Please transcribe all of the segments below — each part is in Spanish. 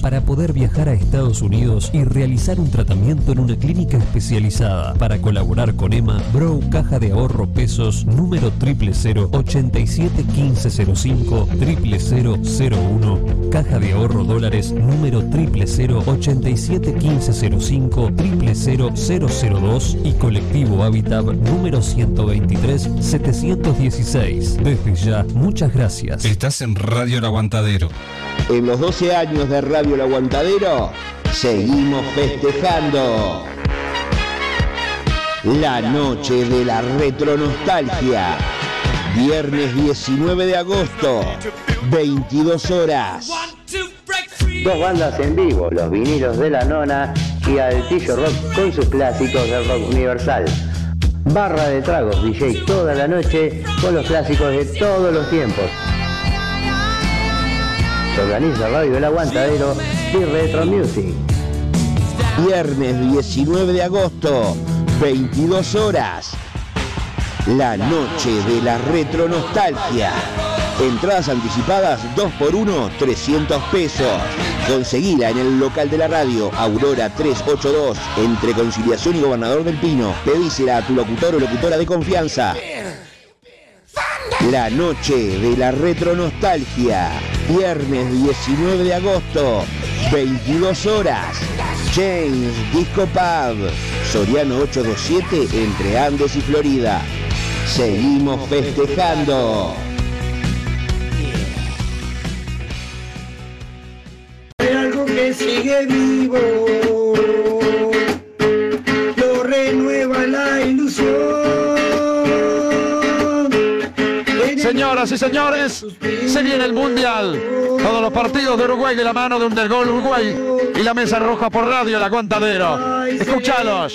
para poder viajar a Estados Unidos y realizar un tratamiento en una clínica especializada. Para colaborar con EMA, Bro Caja de Ahorro Pesos número 000 87 1505 0001 Caja de Ahorro Dólares número 000 87 1505 00002 y Colectivo Habitat número 123 716. Desde ya, muchas gracias. Estás en Radio El Aguantadero. En los 12 años de Radio El Aguantadero, seguimos festejando. La noche de la retronostalgia. Viernes 19 de agosto, 22 horas. Dos bandas en vivo, los vinilos de la nona y Altillo Rock con sus clásicos del rock universal. Barra de tragos, DJ toda la noche con los clásicos de todos los tiempos. Se organiza Radio El Aguantadero y Retro Music. Viernes 19 de agosto, 22 horas. La noche de la retronostalgia. Entradas anticipadas 2x1, 300 pesos. Conseguila en el local de la radio, Aurora 382, entre Conciliación y Gobernador del Pino. Pedísela a tu locutor o locutora de confianza. La noche de la retronostalgia. Viernes 19 de agosto, 22 horas. James Disco Pub, Soriano 827, entre Andes y Florida. Seguimos festejando. Señoras y señores, se viene el Mundial. Todos los partidos de Uruguay de la mano de un del gol Uruguay y la mesa roja por radio El Aguantadero. Escuchalos.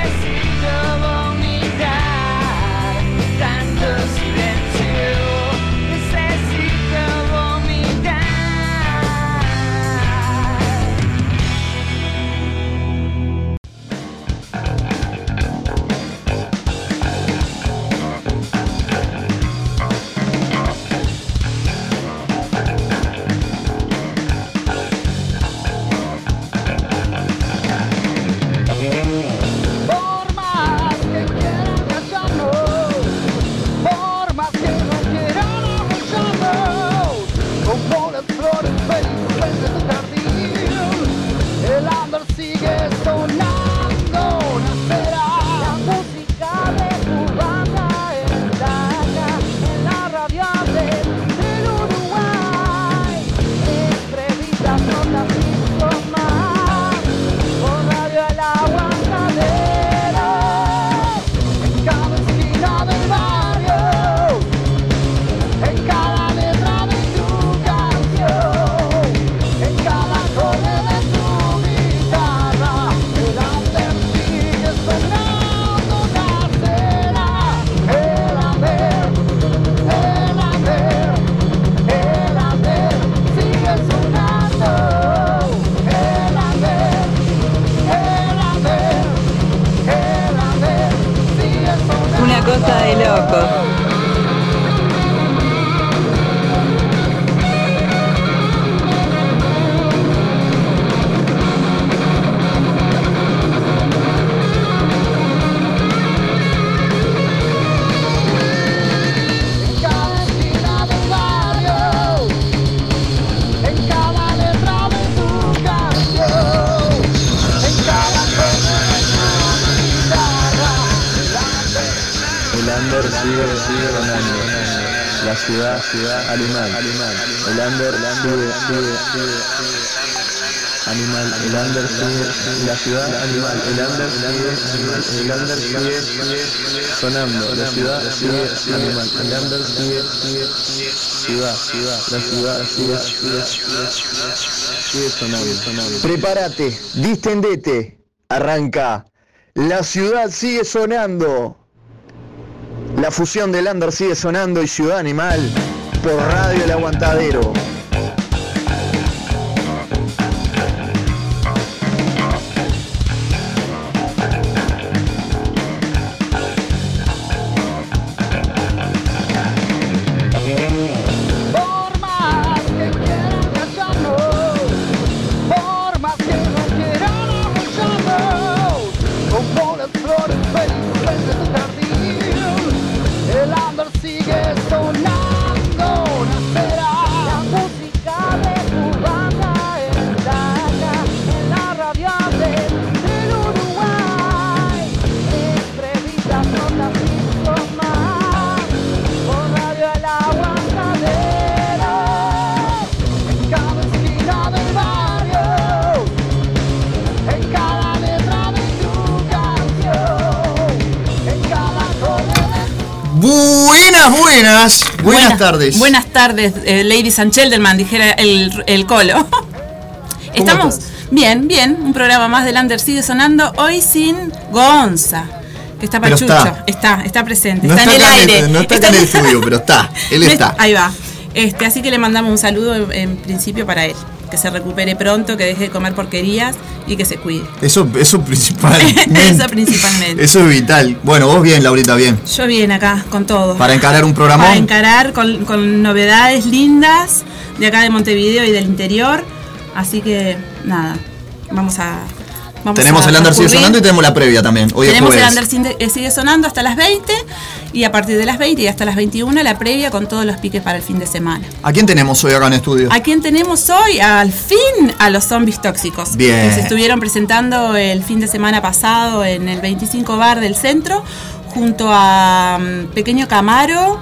El under sigue, sonando, la ciudad sigue, animal, el under sigue, ciudad, ciudad, la ciudad sigue, sigue sonando, sonando. Prepárate, distendete, arranca. La ciudad sigue sonando. La fusión del Under sigue sonando y Ciudad Animal por Radio El Aguantadero. Buenas, buenas, tardes. Buenas tardes, eh, Ladies and Gentlemen, dijera el, el colo. Estamos bien, bien. Un programa más del Under sigue sonando. Hoy sin Gonza, que está pachucho. está. Está. está, presente. No está, está, en el aire. no está acá en el estudio, pero está, él está. Ahí va. Este, así que le mandamos un saludo en, en principio para él. Que se recupere pronto, que deje de comer porquerías y que se cuide. Eso, eso principalmente. Eso principalmente. Eso es vital. Bueno, vos bien, Laurita, bien. Yo bien acá con todo. Para encarar un programón. Para encarar con, con novedades lindas de acá de Montevideo y del interior. Así que nada, vamos a. Vamos tenemos el Under sigue sonando y tenemos la previa también. Hoy tenemos el. Under eh, sigue sonando hasta las 20 y a partir de las 20 y hasta las 21 la previa con todos los piques para el fin de semana. ¿A quién tenemos hoy acá en estudio? ¿A quién tenemos hoy? Al fin a los zombies tóxicos. Bien. Que se estuvieron presentando el fin de semana pasado en el 25 Bar del centro, junto a mm, Pequeño Camaro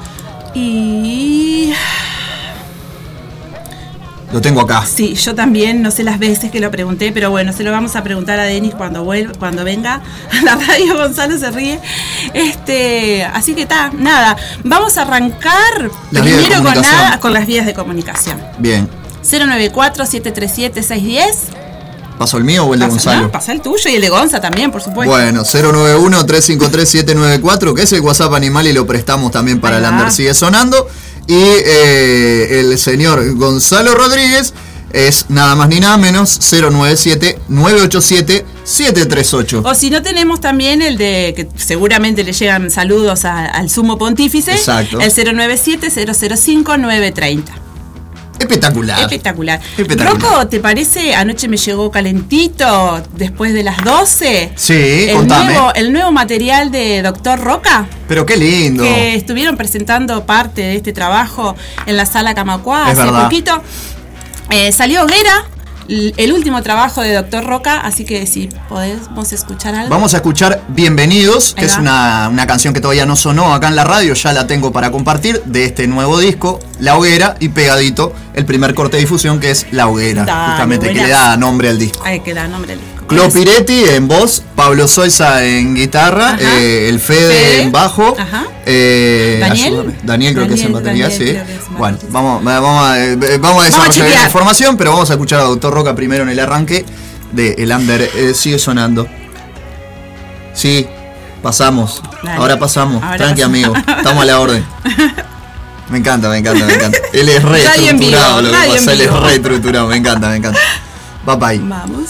y. Lo tengo acá. Sí, yo también, no sé las veces que lo pregunté, pero bueno, se lo vamos a preguntar a Denis cuando vuelva, cuando venga a la radio. Gonzalo se ríe. Este, así que está, nada. Vamos a arrancar Las primero con, nada, con las vías de comunicación. Bien. 094-737-610. ¿Paso el mío o el de Pasa, Gonzalo? no, pasa el tuyo y el de Gonza también, por supuesto. Bueno, 091-353-794, que es el WhatsApp animal y lo prestamos también para. Under Sigue Sonando. Y eh, el señor Gonzalo Rodríguez es nada más ni nada menos 097-987-738. O si no tenemos también el de que seguramente le llegan saludos a- al sumo pontífice, Exacto. el 097-005-930. Espectacular. Espectacular. Espectacular. Rocco, ¿te parece? Anoche me llegó calentito después de las 12. Sí, el contame. nuevo, el nuevo material de Doctor Roca. Pero qué lindo. que estuvieron presentando parte de este trabajo en la sala Camacuá Es hace verdad. poquito. Eh, salió Hoguera, el último trabajo de Doctor Roca, así que si podemos escuchar algo. Vamos a escuchar Bienvenidos, que es una, una canción que todavía no sonó acá en la radio, ya la tengo para compartir, de este nuevo disco, La Hoguera, y pegadito el primer corte de difusión que es La Hoguera, justamente, que le da nombre al disco. Ay, que da nombre al disco. Clo Piretti en voz, Pablo Soiza en guitarra, eh, el Fede, Fede. en bajo, Ajá. eh, Daniel. ayúdame. Daniel creo que es en batería, Daniel sí. creo que es en Bueno, vamos, vamos, a, eh, vamos a desarrollar la información, pero vamos a escuchar a Doctor Roca primero en el arranque de El Under eh, sigue sonando. Sí, pasamos. Dale. Ahora pasamos. Ahora Tranqui, pasamos. amigo. Estamos a la orden. Me encanta, me encanta, me encanta. Él es re Radio en vivo, estructurado, lo que pasa, él es vivo. re estructurado, me encanta, me encanta. Bye bye. Vamos.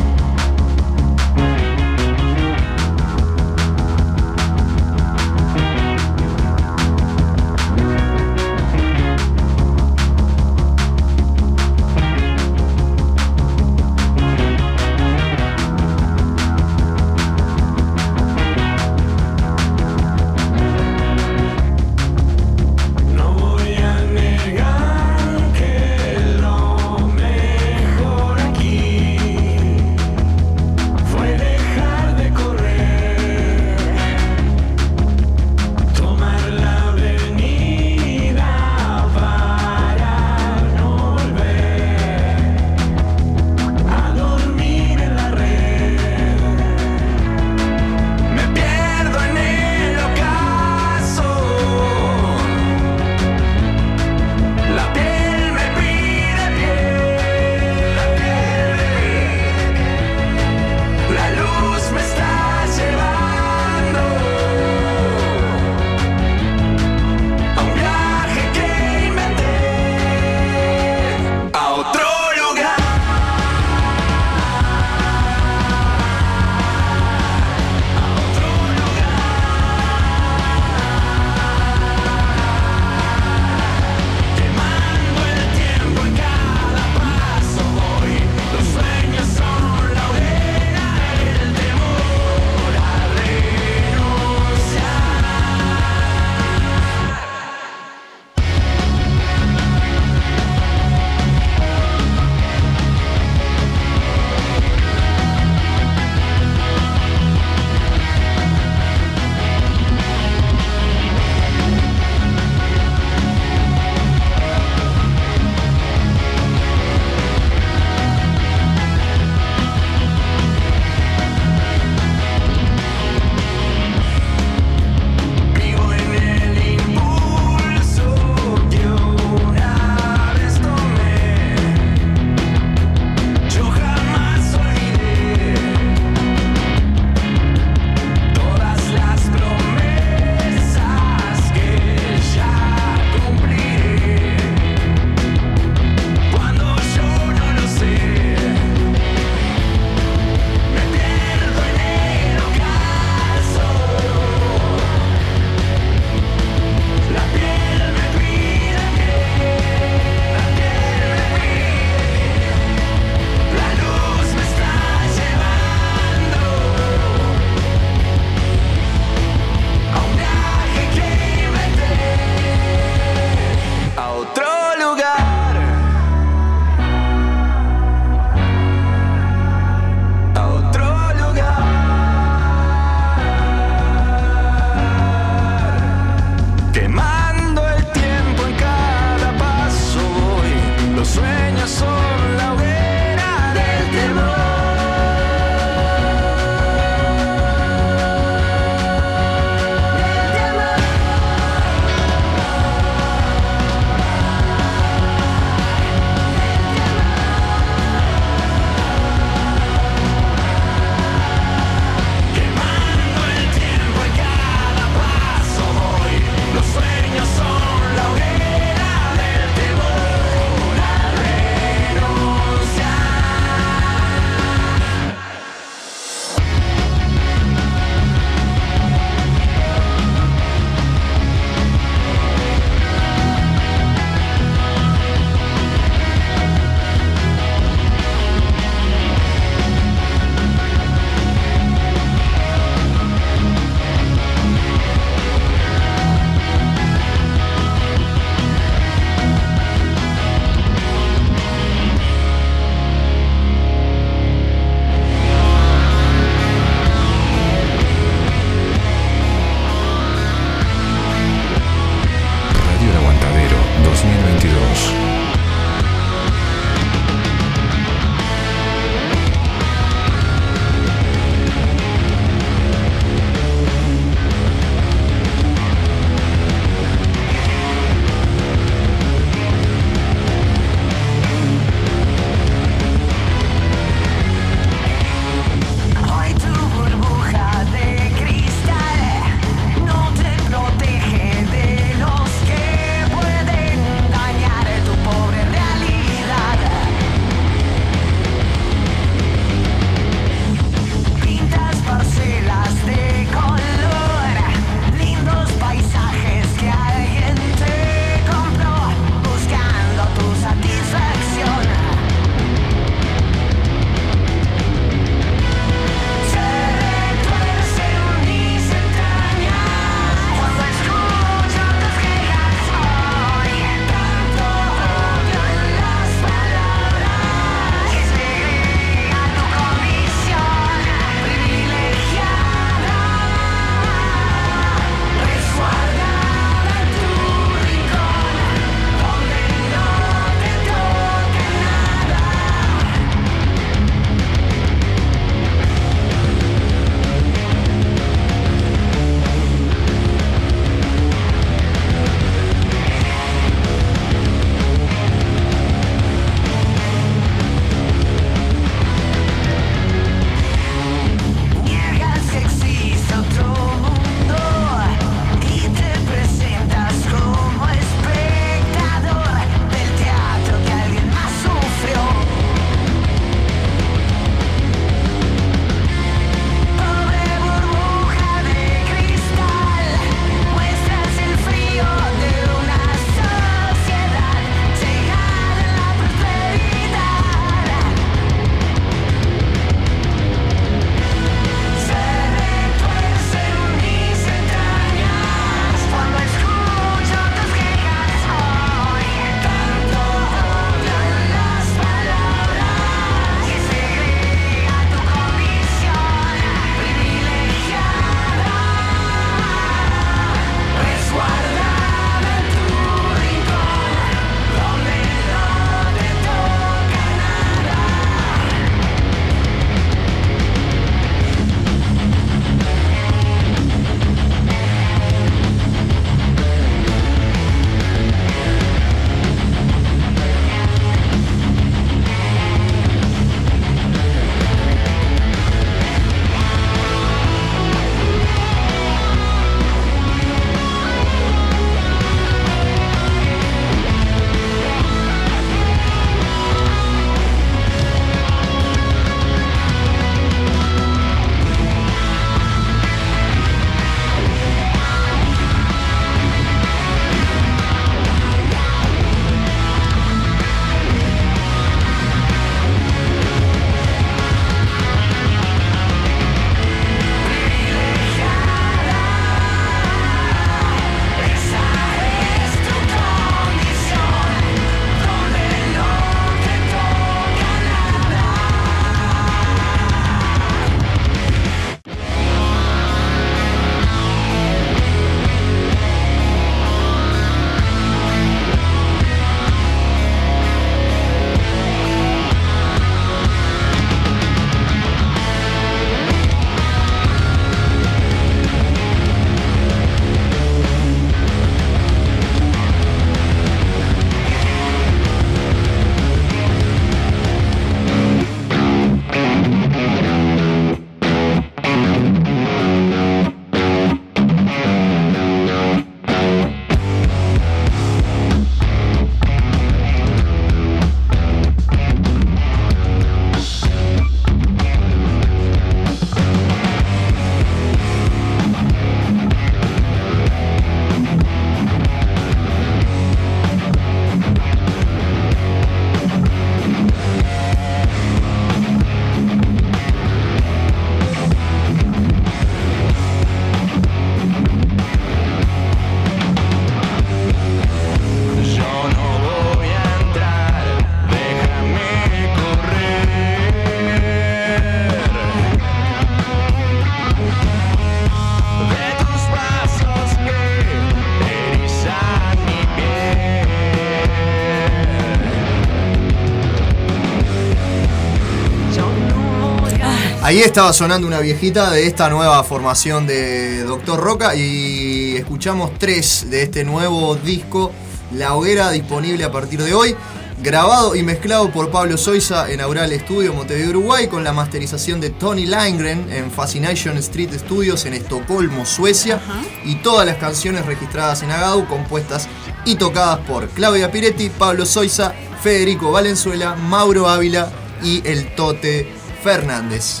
Ahí estaba sonando una viejita de esta nueva formación de Doctor Roca y escuchamos tres de este nuevo disco, La Hoguera, disponible a partir de hoy. Grabado y mezclado por Pablo Soiza en Aural Studio, Montevideo, Uruguay, con la masterización de Tony Langren en Fascination Street Studios en Estocolmo, Suecia. Y todas las canciones registradas en Agadu, compuestas y tocadas por Claudia Piretti, Pablo Soiza, Federico Valenzuela, Mauro Ávila y el Tote Fernández.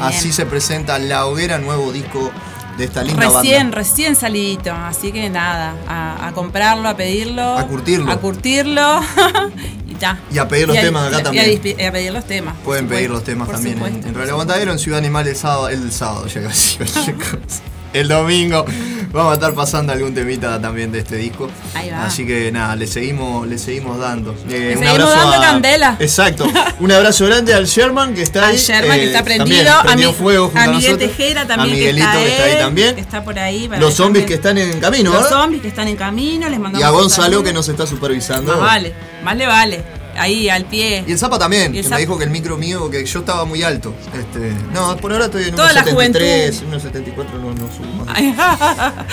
Así se presenta La Hoguera, nuevo disco de esta linda Recién, banda. recién salidito, así que nada, a, a comprarlo, a pedirlo. A curtirlo. A curtirlo. y ya. Y a pedir los Y a- temas acá y también. y a pedir los temas. Pueden pedir los temas también en, supuesto. en Radio Aguantadero, en Ciudad Animal el sábado, el sábado. El domingo vamos a estar pasando algún temita también de este disco. Ahí va. Así que nada, le seguimos, le seguimos dando. Eh, Le seguimos dando candela. Exacto. Un abrazo grande al Sherman que está Al ahí. Sherman, que eh, está también prendido. A, prendió mi- fuego a a Miguel. Tejera también. A Miguelito que está, que está ahí él, también. que está por ahí. para Los zombies que están en camino, Los ¿verdad? zombies que están en camino, les mandamos Y a un Gonzalo que nos está supervisando. Más vale, más le vale. Ahí, al pie. Y el Zapa también, el que Zapa- me dijo que el micro mío, que yo estaba muy alto. Este, no, por ahora estoy en Toda la 1.73, 1.74 no, no subo más.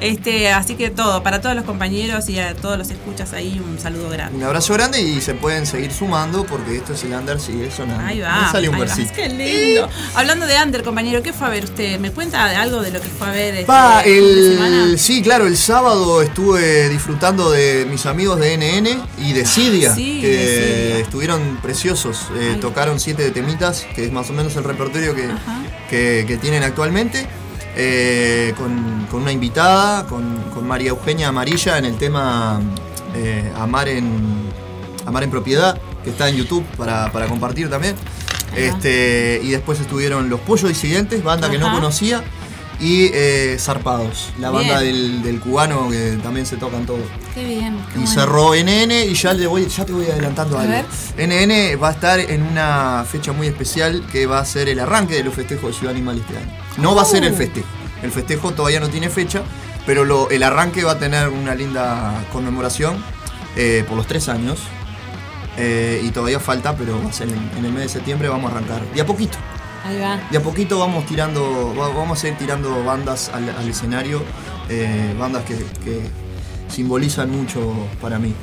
Este, así que todo, para todos los compañeros y a todos los escuchas ahí, un saludo grande. Un abrazo grande y se pueden seguir sumando porque esto es el under, sigue sonando. Ahí va. Me sale un ahí va. versito. Qué lindo. Hablando de Under, compañero, ¿qué fue a ver usted? ¿Me cuenta algo de lo que fue a ver este Pa, de semana? el, sí, claro, el sábado estuve disfrutando de mis amigos de NN y de Sidia, sí, que Sidia. estuvieron preciosos. Eh, tocaron siete de temitas, que es más o menos el repertorio que, que- que tienen actualmente. eh, con, con una invitada, con, con María Eugenia Amarilla en el tema eh, Amar, en, Amar en Propiedad, que está en YouTube para, para compartir también. Este, y después estuvieron Los Pollos Disidentes, banda que no conocía, y eh, Zarpados, la banda del, del cubano que también se tocan todos. Qué bien. qué Y bueno. cerró NN y ya, le voy, ya te voy adelantando A algo. ver. NN va a estar en una fecha muy especial que va a ser el arranque de los festejos de Ciudad Animal este año. No va a ser el Uh. festejo. El festejo todavía no tiene fecha, pero lo- el arranque va a tener una linda conmemoración eh, por los tres años. Eh, y todavía falta, pero va a ser en, en el mes de septiembre, vamos a arrancar. De a poquito. Ahí va. De a poquito vamos tirando, va- vamos a ir tirando bandas al, al escenario, eh, bandas que, que simbolizan mucho para mí.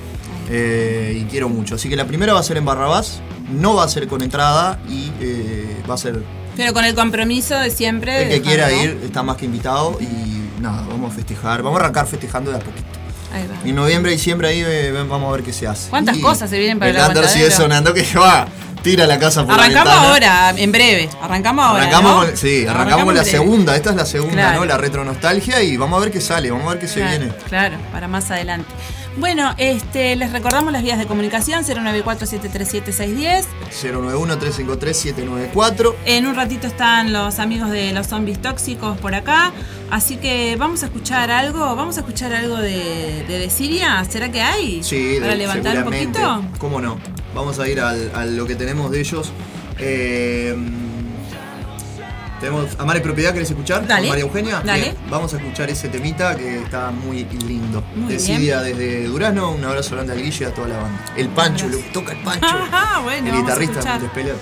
Eh, y quiero mucho. Así que la primera va a ser en Barrabás, no va a ser con entrada y eh, va a ser Pero con el compromiso de siempre. el que quiera ir, está más que invitado y nada, vamos a festejar, vamos a arrancar festejando de a poquito. Ahí va. En noviembre, diciembre ahí vamos a ver qué se hace. ¿Cuántas Y cosas se vienen para el El Under sigue sonando que va, tira la casa por Arrancamos la ahora, en breve. Arrancamos ahora. Arrancamos ¿no? con, sí, arrancamos, la segunda, esta es la segunda, Claro. ¿no? La retro nostalgia y vamos a ver qué sale, vamos a ver qué se viene. Claro, para más adelante. Bueno, este, les recordamos las vías de comunicación 094-737-610. 091-353-794. En un ratito están los amigos de los zombies tóxicos por acá. Así que vamos a escuchar algo. Vamos a escuchar algo de, de, de Siria. ¿Será que hay? Sí, Para de- levantar un poquito. ¿Cómo no? Vamos a ir al- a lo que tenemos de ellos. Eh, tenemos Amar y Propiedad, ¿querés escuchar? Dale, María Eugenia. dale. Bien, vamos a escuchar ese temita que está muy lindo. Muy de bien. Siria desde Durazno, un abrazo grande al Guille y a toda la banda. El Pancho, lo toca el Pancho. Ajá, bueno, el guitarrista de Pelea.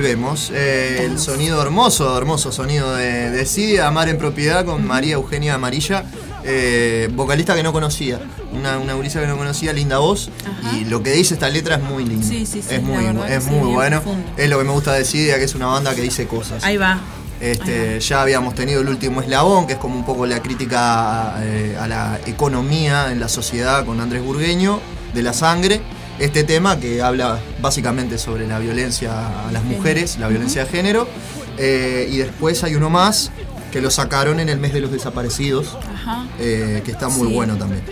Volvemos. Eh, el sonido hermoso, hermoso sonido de, de Sidia, Amar en Propiedad con María Eugenia Amarilla, eh, vocalista que no conocía, una, una gurisa que no conocía, linda voz. Y lo que dice esta letra es muy lindo. Sí, sí, sí, es muy, es sí, muy bueno. Es lo que me gusta de Sidia, que es una banda que dice cosas. Ahí va. Este, ya habíamos tenido el último eslabón, que es como un poco la crítica eh, a la economía en la sociedad con Andrés Burgueño, de la sangre. Este tema que habla básicamente sobre la violencia a las mujeres, la violencia de género. Eh, y después hay uno más que lo sacaron en el mes de los desaparecidos, Ajá. eh, que está muy Sí. bueno también.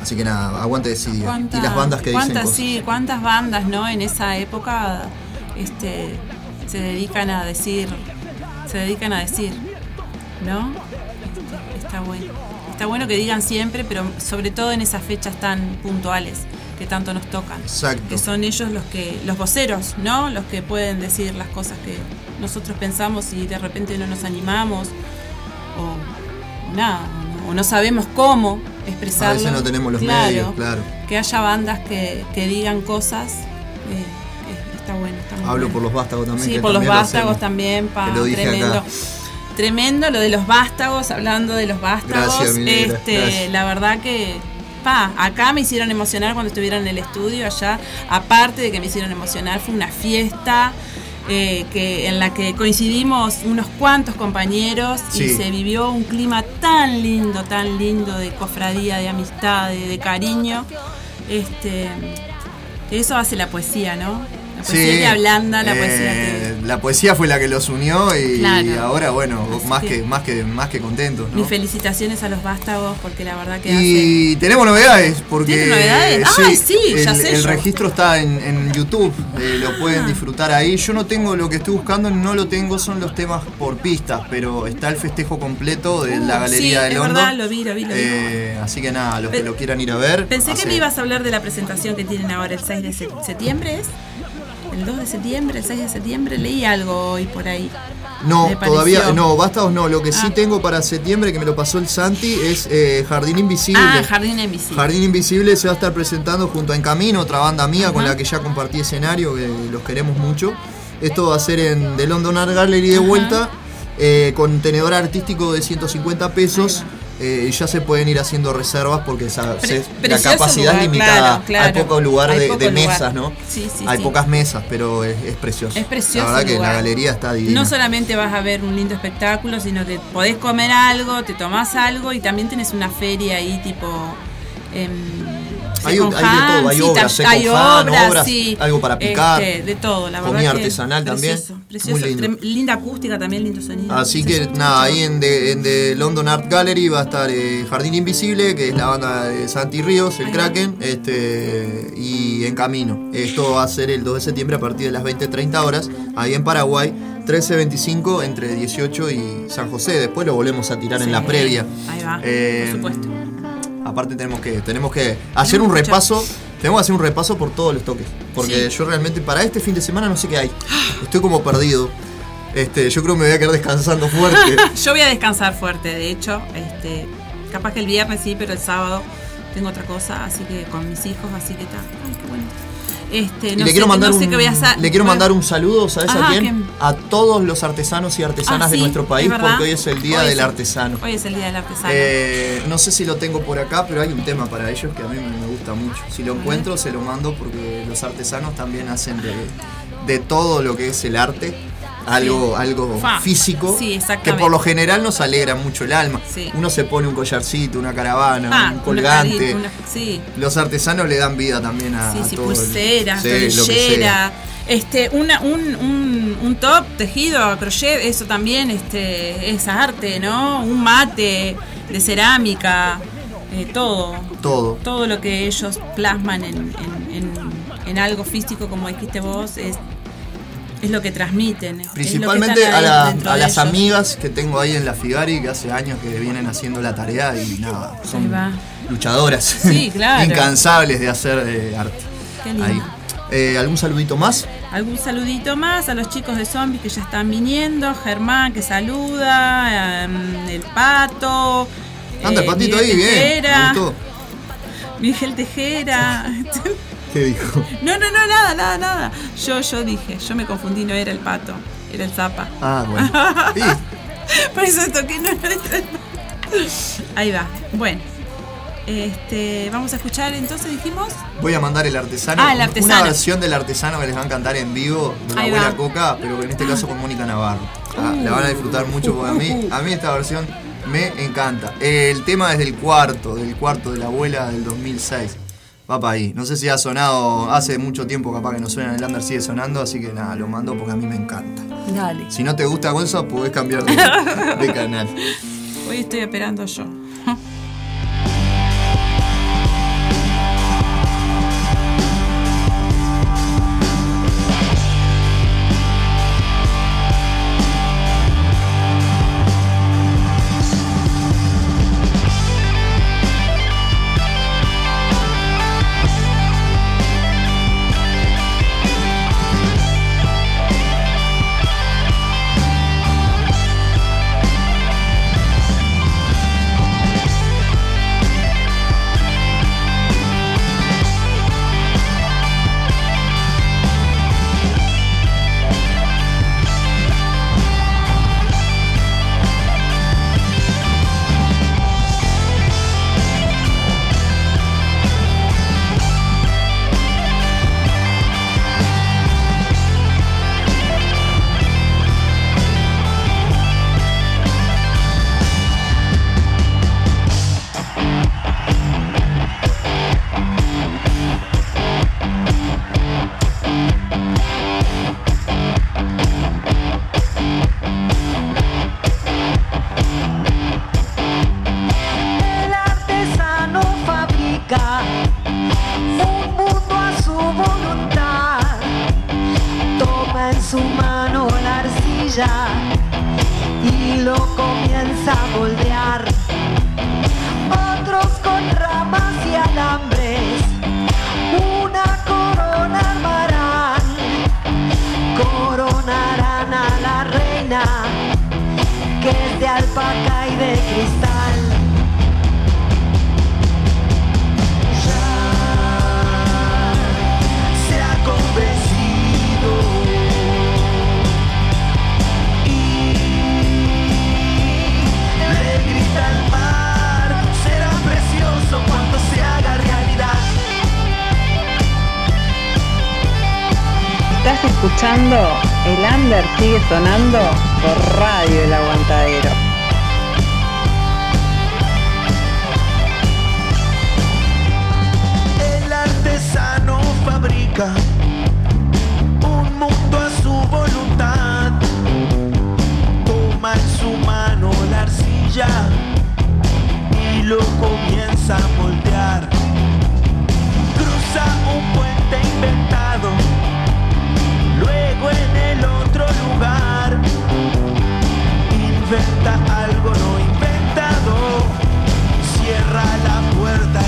Así que nada, aguante de Sidia. Y ¿Cuánta- las bandas que dicen cosas. sí, cuántas bandas, ¿no? En esa época este, se dedican a decir, se dedican a decir, ¿no? Este, está bueno. Está bueno que digan siempre, pero sobre todo en esas fechas tan puntuales que tanto nos tocan. Exacto. Que son ellos los que, los voceros, ¿no? Los que pueden decir las cosas que nosotros pensamos y de repente no nos animamos o, o nada, o no sabemos cómo expresarlo. A veces no tenemos los Claro, medios, claro. Que haya bandas que, que digan cosas, eh, está bueno. Está muy Hablo bueno. por los vástagos también. Sí, que por los también vástagos también, pa, Que lo dije tremendo. acá. Tremendo lo de los vástagos, hablando de los vástagos. Gracias, este, gracias. la verdad que acá me hicieron emocionar cuando estuvieron en el estudio allá. Aparte de que me hicieron emocionar, fue una fiesta. eh, que, en la que coincidimos unos cuantos compañeros y se vivió un clima tan lindo, tan lindo de cofradía, de amistad, de, de cariño. Este, eso hace la poesía, ¿no? La poesía Sí, ablanda, la poesía que. eh, la poesía fue la que los unió y, Claro. ahora, bueno, Así más que- que, más que más que contentos. ¿no? Mis felicitaciones a los vástagos porque la verdad que hacen. Y tenemos novedades, porque ¿Tiene novedades? Ay, sí, el, ya sé el yo. registro está en, en YouTube, eh, lo pueden disfrutar ahí. Yo no tengo lo que estoy buscando, no lo tengo, son los temas por pistas, pero está el festejo completo de la Uh, Galería sí, de es London. verdad, lo vi, lo vi, lo vi. Eh, así que nada, los que lo quieran ir a ver. Pensé que me ibas a hablar de la presentación que tienen ahora el 6 de se- septiembre, ¿es? El 2 de septiembre, el 6 de septiembre, leí algo hoy por ahí. No, todavía no, vástagos no. Lo que sí Ah. tengo para septiembre, que me lo pasó el Santi, es eh, Jardín Invisible. Ah, Jardín Invisible. Jardín Invisible se va a estar presentando junto a En Camino, otra banda mía con la que ya compartí escenario, que los queremos mucho. Esto va a ser en The London Art Gallery de vuelta, eh, con tenedor artístico de 150 pesos. Eh, ya se pueden ir haciendo reservas porque esa- se- la capacidad lugar, es limitada. claro, claro. Hay poco lugar Hay de, poco de lugar. mesas, ¿no? Sí, sí, Hay sí. pocas mesas, pero es, es precioso. Es precioso La verdad que la galería está divina. No solamente vas a ver un lindo espectáculo, sino que podés comer algo, te tomás algo y también tenés una feria ahí tipo... em, Hay- second hay de todo, hay sí, obras, hay hand, obras, obras, sí, algo para picar, este, de todo, la comida verdad artesanal también, precioso, lindo. linda acústica también, lindo sonido. Así que nada, ahí en The, en The London Art Gallery va a estar eh, Jardín Invisible, que es la banda de Santi Ríos, el Kraken, este, y En Camino. Esto va a ser el 2 de septiembre a partir de las 20-30 horas, ahí en Paraguay, 13.25 entre 18 y San José. Después lo volvemos a tirar en la Sí, previa. Ahí va, Eh, por supuesto. Aparte tenemos que, tenemos que hacer un repaso. Tenemos que hacer un repaso por todos los toques. Porque Sí. yo realmente para este fin de semana no sé qué hay. Estoy como perdido. Este, yo creo que me voy a quedar descansando fuerte. Yo voy a descansar fuerte, de hecho, este, capaz que el viernes sí, pero el sábado tengo otra cosa, así que con mis hijos, así que está. Ay, qué bueno. Este, no le sé, quiero mandar no sé un, voy a le quiero mandar un saludo, ¿sabes Ajá, a quién? ¿quién? A todos los artesanos y artesanas Ah, de sí, nuestro país, porque hoy es el día Hoy del es- artesano. Hoy es el día del artesano. Eh, no sé si lo tengo por acá, pero hay un tema para ellos que a mí me gusta mucho. Si lo encuentro, se lo mando porque los artesanos también hacen de, de todo lo que es el arte algo, algo Fa. físico Sí, que por lo general nos alegra mucho el alma. Sí. Uno se pone un collarcito, una caravana, Ah, un una colgante. una- sí, Los artesanos le dan vida también a, a sí, todo el- pulseras, rodillera. Este, una, un, un, un top tejido crochet, eso también este, es arte, ¿no? Un mate de cerámica, eh, todo. Todo. Todo lo que ellos plasman en, en- en- en algo físico, como dijiste vos, es, es lo que transmiten. Principalmente a, la- las amigas que tengo ahí en la Figari, que hace años que vienen haciendo la tarea y nada, son luchadoras. Sí, claro. Incansables de hacer eh, arte. Qué lindo. Ahí. Eh, ¿Algún saludito más? Algún saludito más a los chicos de zombies que ya están viniendo. Germán que saluda. em, el pato. Anda, el eh, patito ahí, bien. Miguel Tejera. ¿Qué dijo? no, no, no, nada, nada, nada. Yo, yo dije, yo me confundí, no era el pato, era el zapa. Ah, bueno. Por eso toqué, no, no era el pato. Ahí va. Bueno. Este, vamos a escuchar entonces, dijimos. voy a mandar el artesano. Ah, el artesano. Una versión del artesano que les van a cantar en vivo de la Ahí abuela va. Coca, pero en este caso con Mónica Navarro. Ah, la van a disfrutar mucho porque a mí, a mí esta versión me encanta. El tema es del cuarto, del cuarto de la abuela del 2006. Va para ahí. No sé si ha sonado hace mucho tiempo, capaz que no suena, el Lander sigue sonando, así que nada, lo mando porque a mí me encanta. Dale. Si no te gusta Gonzo, podés cambiar de, de canal. Hoy estoy esperando yo. El Under sigue sonando por Radio El Aguantadero. El artesano fabrica un mundo a su voluntad. Toma en su mano la arcilla y lo comienza a moldear. Cruza un puente inventado, luego en el otro lugar inventa algo no inventado. Cierra la puerta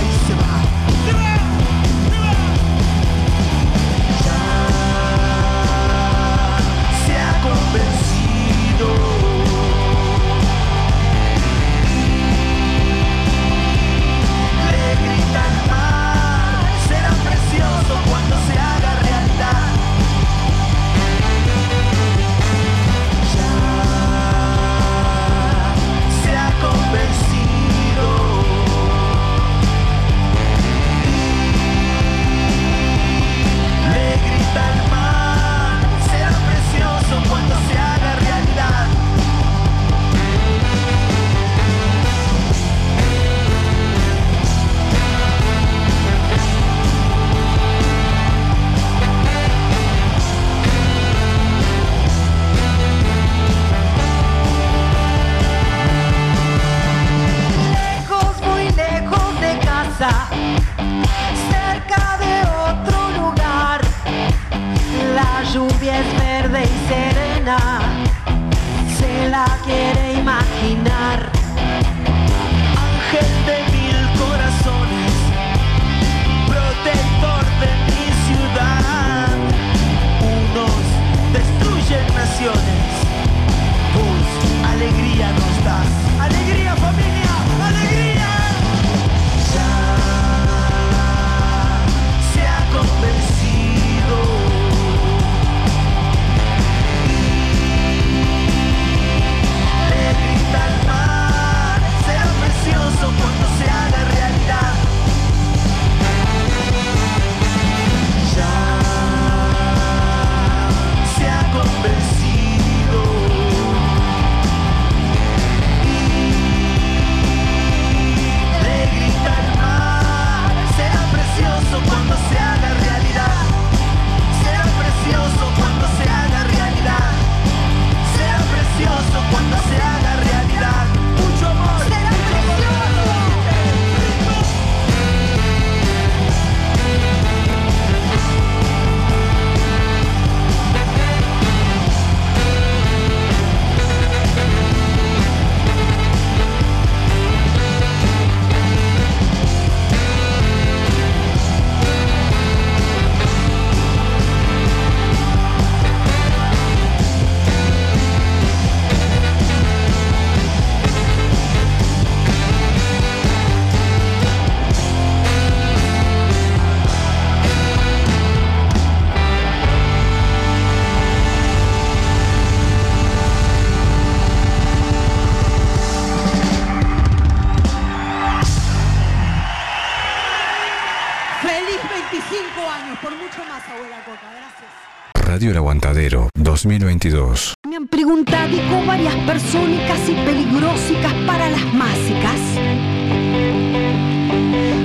2022. Me han preguntado varias personas y peligrosicas para las másicas.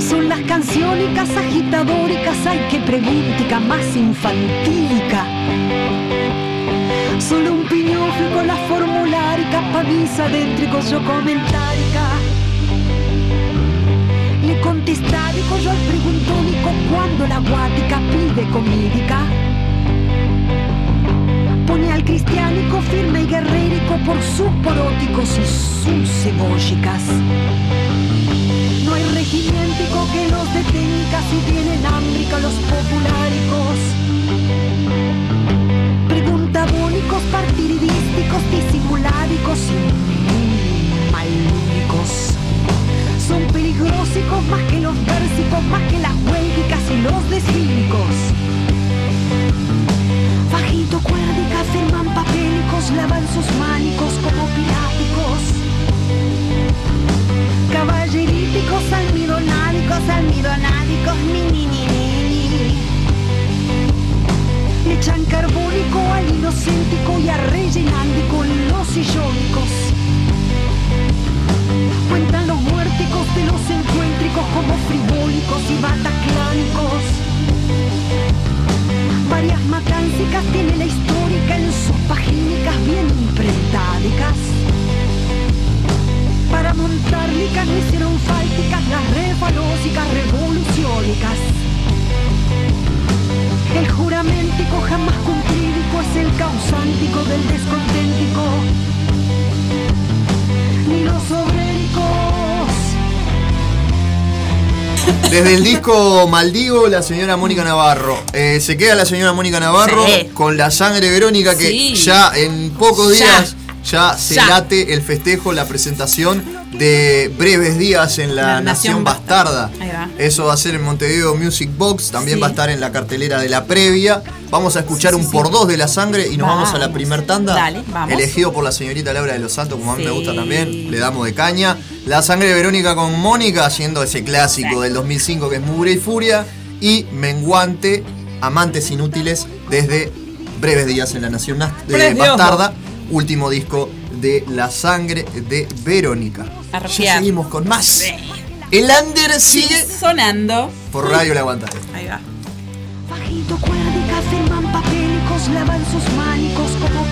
Son las canciónicas agitadóricas, hay que preguntica más infantílica. Solo un piñófico la formularica pavisa dentro yo comentárica. Le contestarico yo al preguntónico cuando la guática pide comídica. Cristianico firme y guerrerico por sus poróticos y sus cebollicas. No hay regimientico que los detenga si tienen hambrica los popularicos. Preguntabónicos, partidísticos, disimuladicos y malúnicos son peligrosicos más que los pérsicos, más que las huélgicas y los desfílicos muy malúnicos. lavan sus mánicos como piráticos. Caballeríticos, almidonádicos, almidonádicos, ni ni ni ni ni. Echan carbónico al inocéntico y a los sillónicos. Cuentan los muérticos de los encuéntricos como frivólicos y bataclánicos. Varias macánsicas tiene la histórica en sus pagínicas bien imprentádicas. Para montar licas no hicieron fálticas las refalósicas revoluciónicas. El juramentico jamás cumplídico es el causántico del desconténtico. Ni los obréricos. Desde el disco Maldigo, la señora Mónica Navarro. Eh, se queda la señora Mónica Navarro Sí. con la sangre Verónica que Sí. ya en pocos días ya se Ya. late el festejo, la presentación de breves días en la, La Nación Nación Bastarda. Eso va a ser en Montevideo Music Box, también Sí. va a estar en la cartelera de la previa. Vamos a escuchar un por dos de la sangre y nos vamos, a la Vamos. primer tanda. Dale, vamos. Elegido por la señorita Laura de los Santos, como a mí me gusta también, le damos de caña. La sangre de Verónica con Mónica, haciendo ese clásico del 2005 que es Mugre y Furia. Y Menguante, Amantes Inútiles, desde Breves Días en la Nación de. Bastarda, último disco de La sangre de Verónica. Ya seguimos con más. El under sigue sonando por Radio La Aguanta. Ahí va. Bajito cuerdicas firman papélicos, lavan sus mánicos como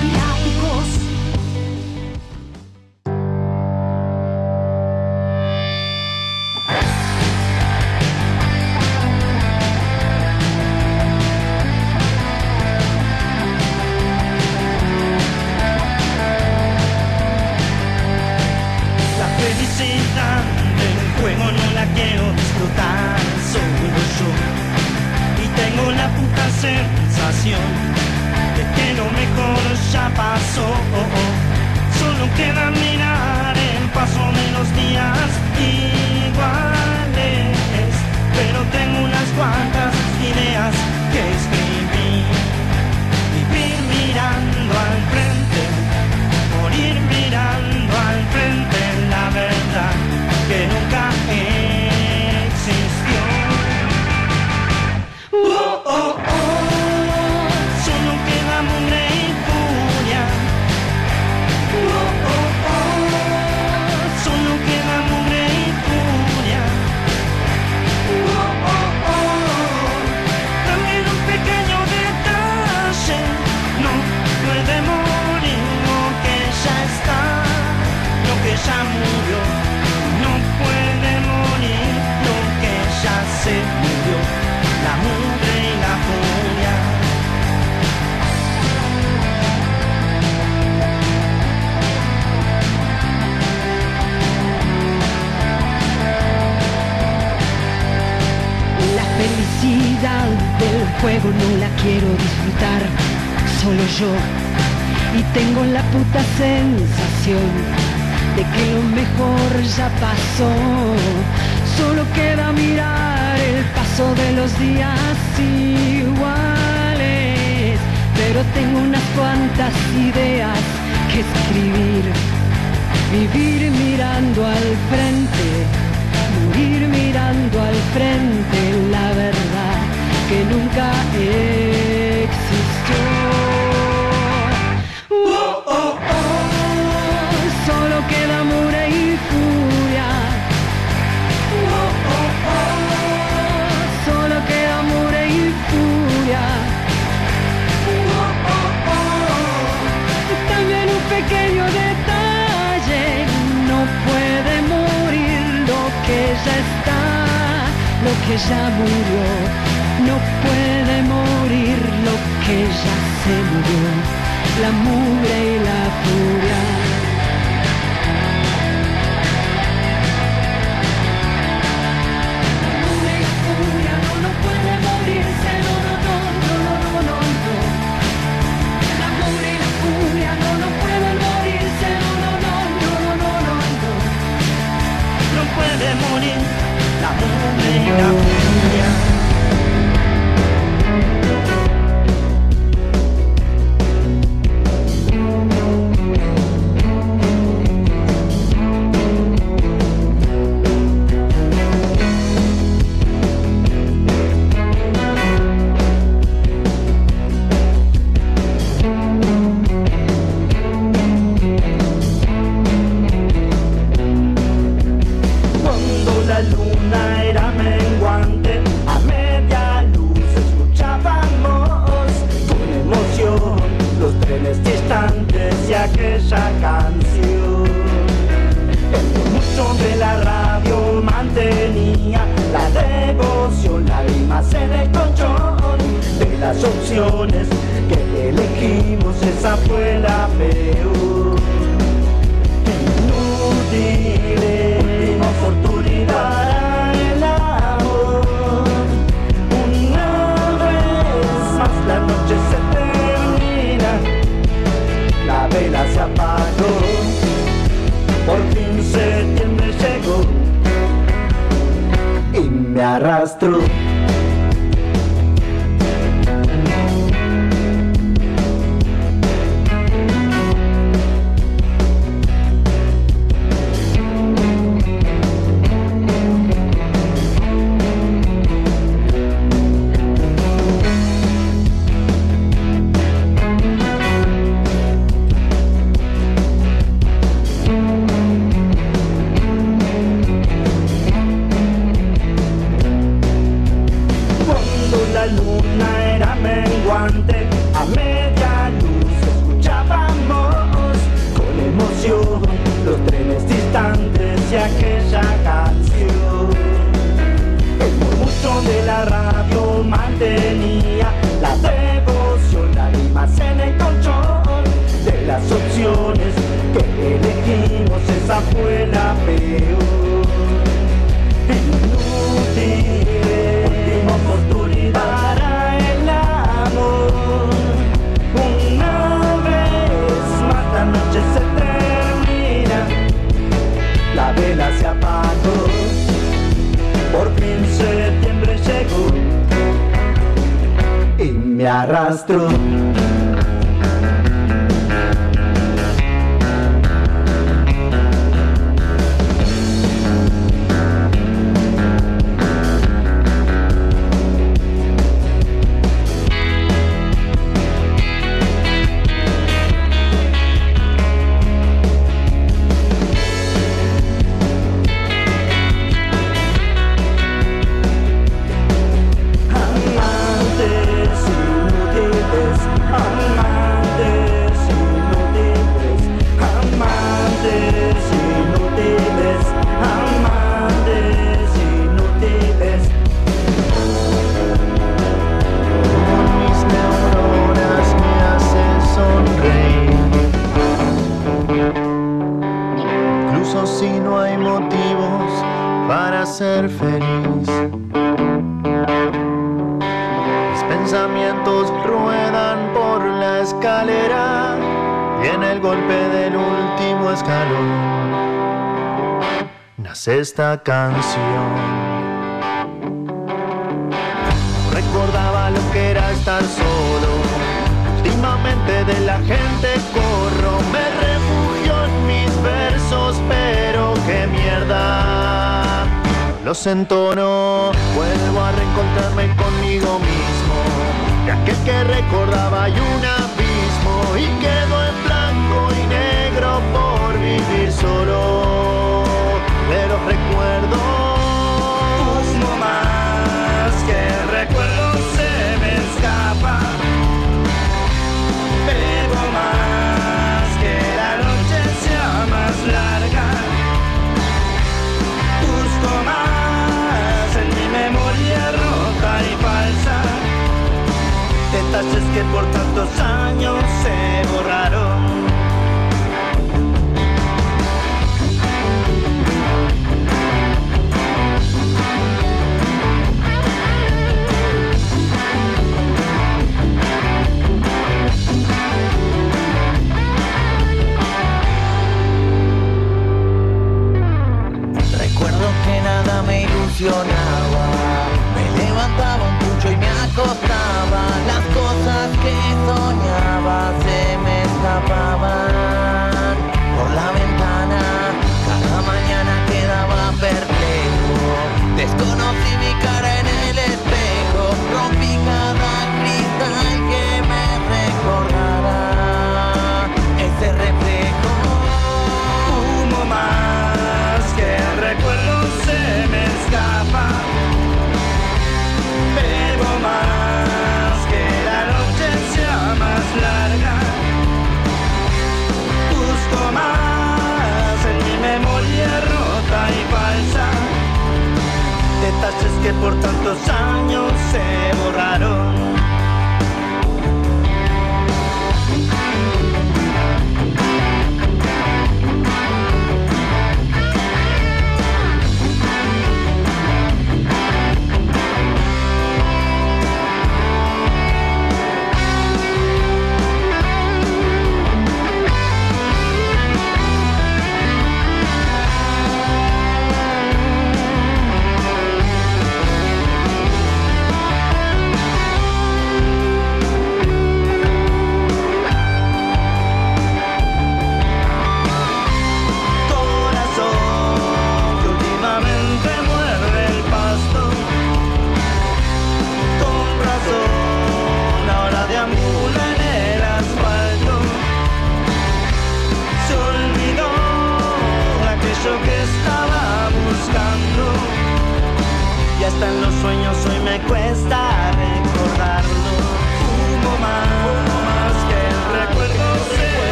canción. Recordaba lo que era estar solo. Últimamente de la gente corro, me refugio en mis versos, pero qué mierda. Los entono, vuelvo a reencontrarme conmigo mismo. De aquel que recordaba hay un abismo y quedo en blanco y negro por vivir solo. noches que por tantos años se borraron. Recuerdo que nada me ilusionaba, me levantaba un pucho y me escapaba, se me escapaban por la ventana.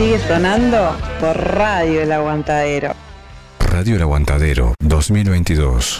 Sigue sonando por Radio El Aguantadero. Radio El Aguantadero 2022.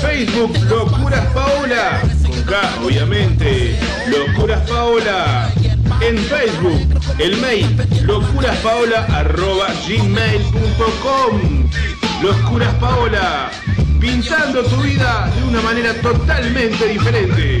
Facebook Locuras Paola. Con K, obviamente. Locuras Paola. En Facebook, el mail locuraspaola.gmail.com Locuras Paola. Pintando tu vida de una manera totalmente diferente.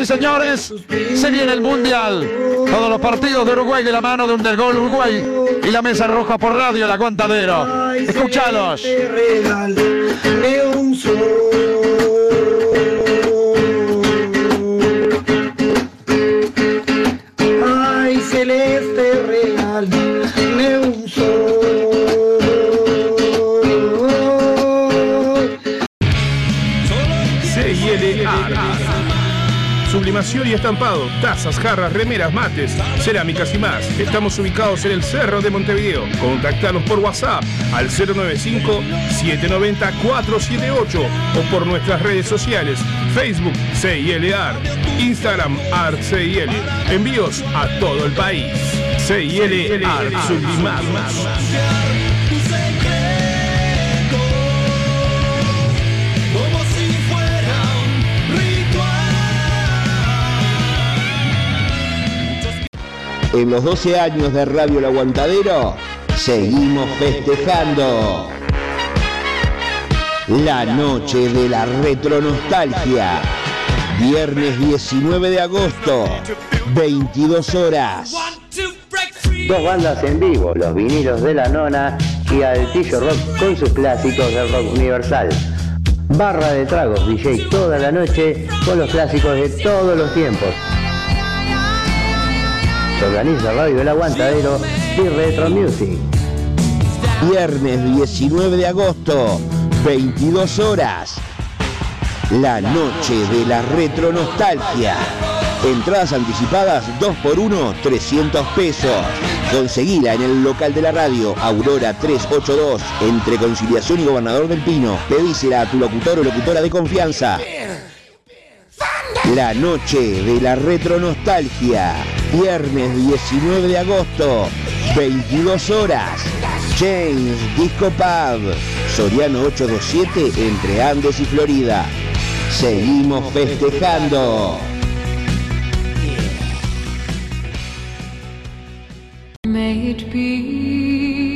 Y señores, se viene el Mundial. Todos los partidos de Uruguay de la mano de Undergol Uruguay y la mesa roja por radio, el aguantadero. Escuchalos. Sublimación y estampado, tazas, jarras, remeras, mates, cerámicas y más. Estamos ubicados en el Cerro de Montevideo. Contactanos por WhatsApp al 095-790-478 o por nuestras redes sociales, Facebook CILAR, Instagram Art CIL. Envíos a todo el país. CIL Art. En los 12 años de Radio El Aguantadero, seguimos festejando. La noche de la retronostalgia. Viernes 19 de agosto, 22 horas. Dos bandas en vivo, los vinilos de la nona y Altillo Rock con sus clásicos del rock universal. Barra de tragos, DJ toda la noche con los clásicos de todos los tiempos. Organiza Radio El Aguantadero y Retro Music. Viernes 19 de agosto, 22 horas. La noche de la retronostalgia. Entradas anticipadas 2x1, 300 pesos. Conseguila en el local de la radio, Aurora 382, entre Conciliación y Gobernador del Pino. Pedísela a tu locutor o locutora de confianza. La noche de la retronostalgia. Viernes 19 de agosto, 22 horas. James Disco Pub. Soriano 827 entre Andes y Florida. Seguimos festejando.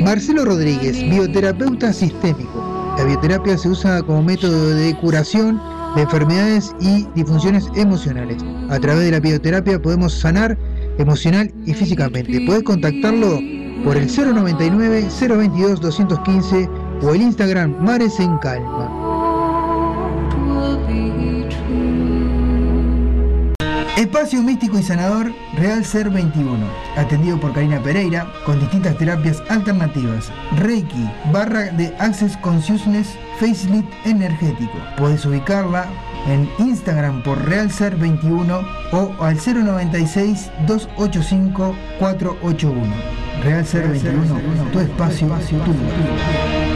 Marcelo Rodríguez, bioterapeuta sistémico. La bioterapia se usa como método de curación de enfermedades y disfunciones emocionales. A través de la bioterapia podemos sanar emocional y físicamente. Puedes contactarlo por el 099 022 215 o el Instagram Mares en Calma. Espacio Místico y Sanador Real Ser 21, atendido por Karina Pereira con distintas terapias alternativas, Reiki, barra de Access Consciousness Facelift Energético. Puedes ubicarla en Instagram por Real Ser 21 o al 096 285 481. Real Ser 21, tu espacio, tu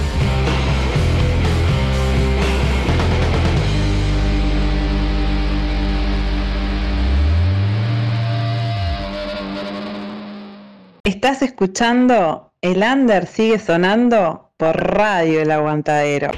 Estás escuchando El Under sigue sonando por Radio El Aguantadero.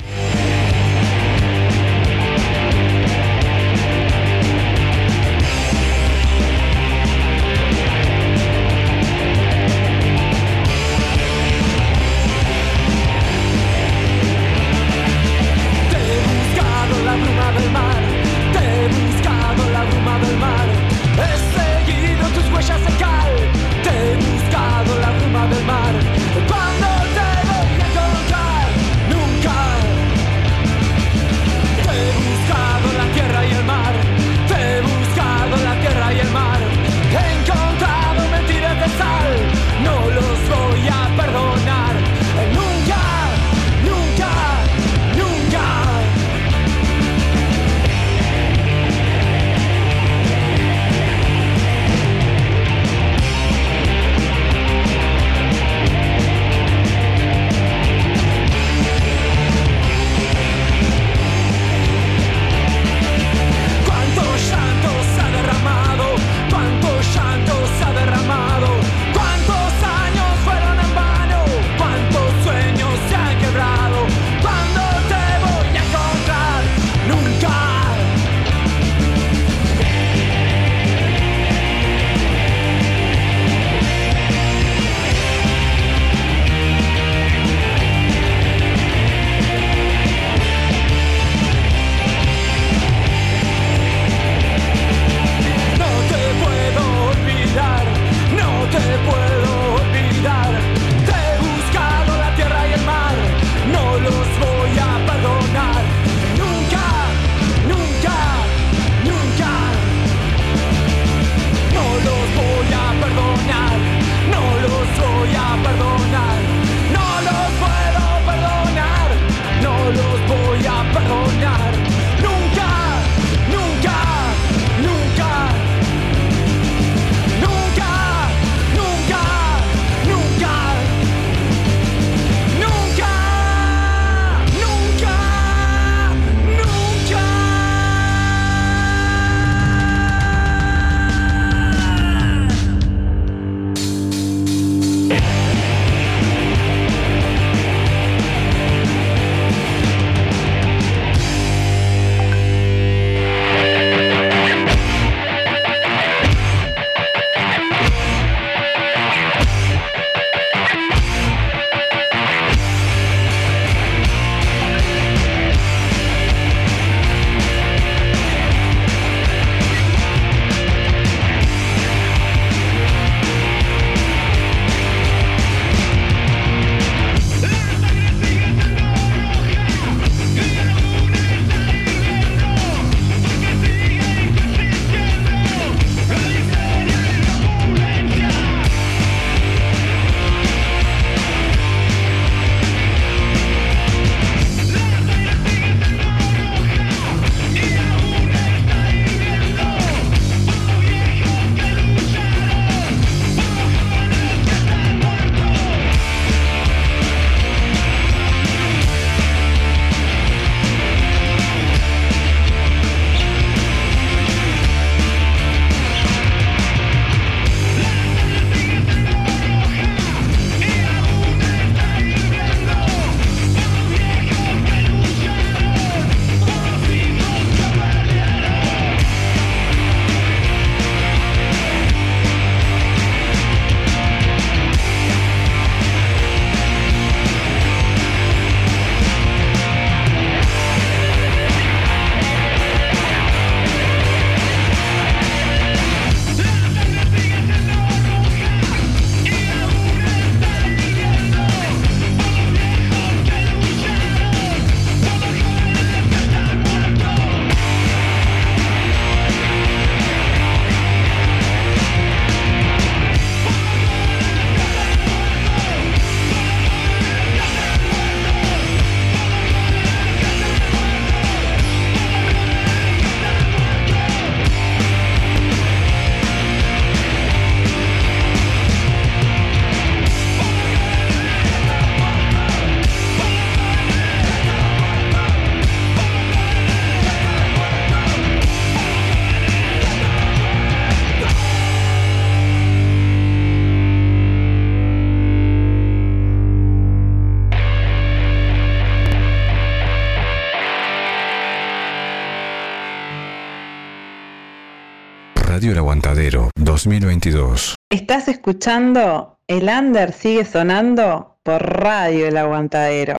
2022. Estás escuchando El Under sigue sonando por Radio El Aguantadero.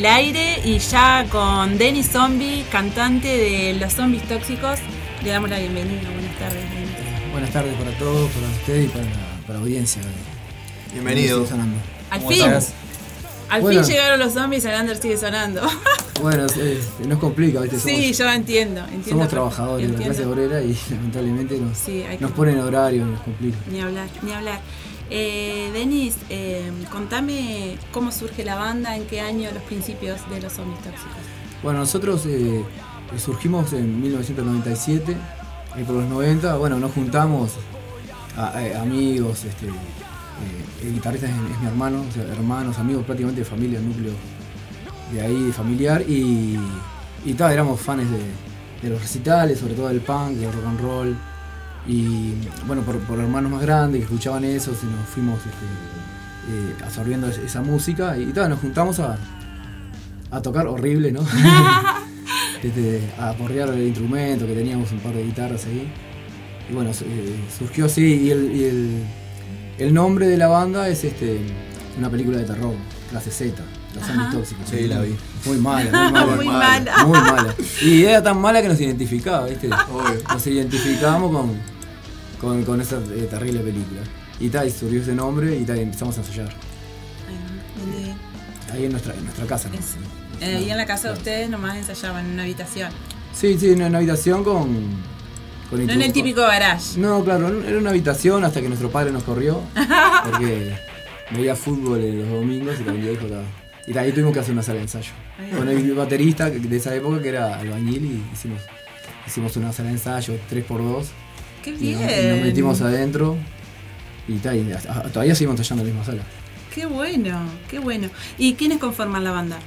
El aire y ya con Denny Zombie, cantante de Los Zombies Tóxicos. Le damos la bienvenida. Buenas tardes, Denny. Buenas tardes para todos, para ustedes y para la, para la audiencia. Bienvenido. de Sigue Sonando. Al ¿Cómo fin. estás? Al Bueno. fin llegaron los zombies, el under sigue sonando. Bueno, es- es- nos complica, ¿viste? Somos, sí, yo entiendo. entiendo somos trabajadores de la clase obrera y lamentablemente nos, Sí, nos ponen horario, nos complica. Ni hablar, ni hablar. Eh, Denis, eh, contame cómo surge la banda, en qué año los principios de los zombies tóxicos. Bueno, nosotros eh, surgimos en 1997, ahí por los 90, bueno, nos juntamos, a- amigos, este, eh, el guitarrista es, mi hermano, hermanos, amigos, prácticamente de familia, núcleo de ahí, de familiar, y, y éramos fans de, de los recitales, sobre todo del punk, del rock and roll, y bueno, por, por hermanos más grandes que escuchaban eso, se nos fuimos este, eh, absorbiendo es- esa música, y tal, nos juntamos a, a tocar horrible, ¿no? Este, a porrear el instrumento, que teníamos un par de guitarras ahí. Y bueno, eh, surgió así y, el, y el- el nombre de la banda es este una película de terror, clase Z, Los Ajá. Zombies Tóxicos. Sí, la vi. Muy mala, muy mala. Muy mala. Muy mala. Y era tan mala que nos identificaba, ¿viste? Nos identificábamos con, con, con esa eh, terrible película. Y tal, y surgió ese nombre y tal, y empezamos a ensayar. ¿Dónde? Ahí en nuestra, en nuestra casa, ¿no? Eh, ahí en la casa de ustedes nomás ensayaban en una habitación. Sí, sí, en una habitación con. con No en el típico garage. No, claro, era una habitación hasta que nuestro padre nos corrió. Porque veía fútbol los domingos y también dijo "Ta". Y ahí tuvimos que hacer una sala de ensayo. Ahí Con el baterista de esa época que era albañil y hicimos, hicimos una sala de ensayo 3x2. ¡Qué bien! y nos metimos adentro y, ta, y hasta- todavía seguimos ensayando en la misma sala. ¡Qué bueno! ¡Qué bueno! ¿Y quiénes conforman la banda?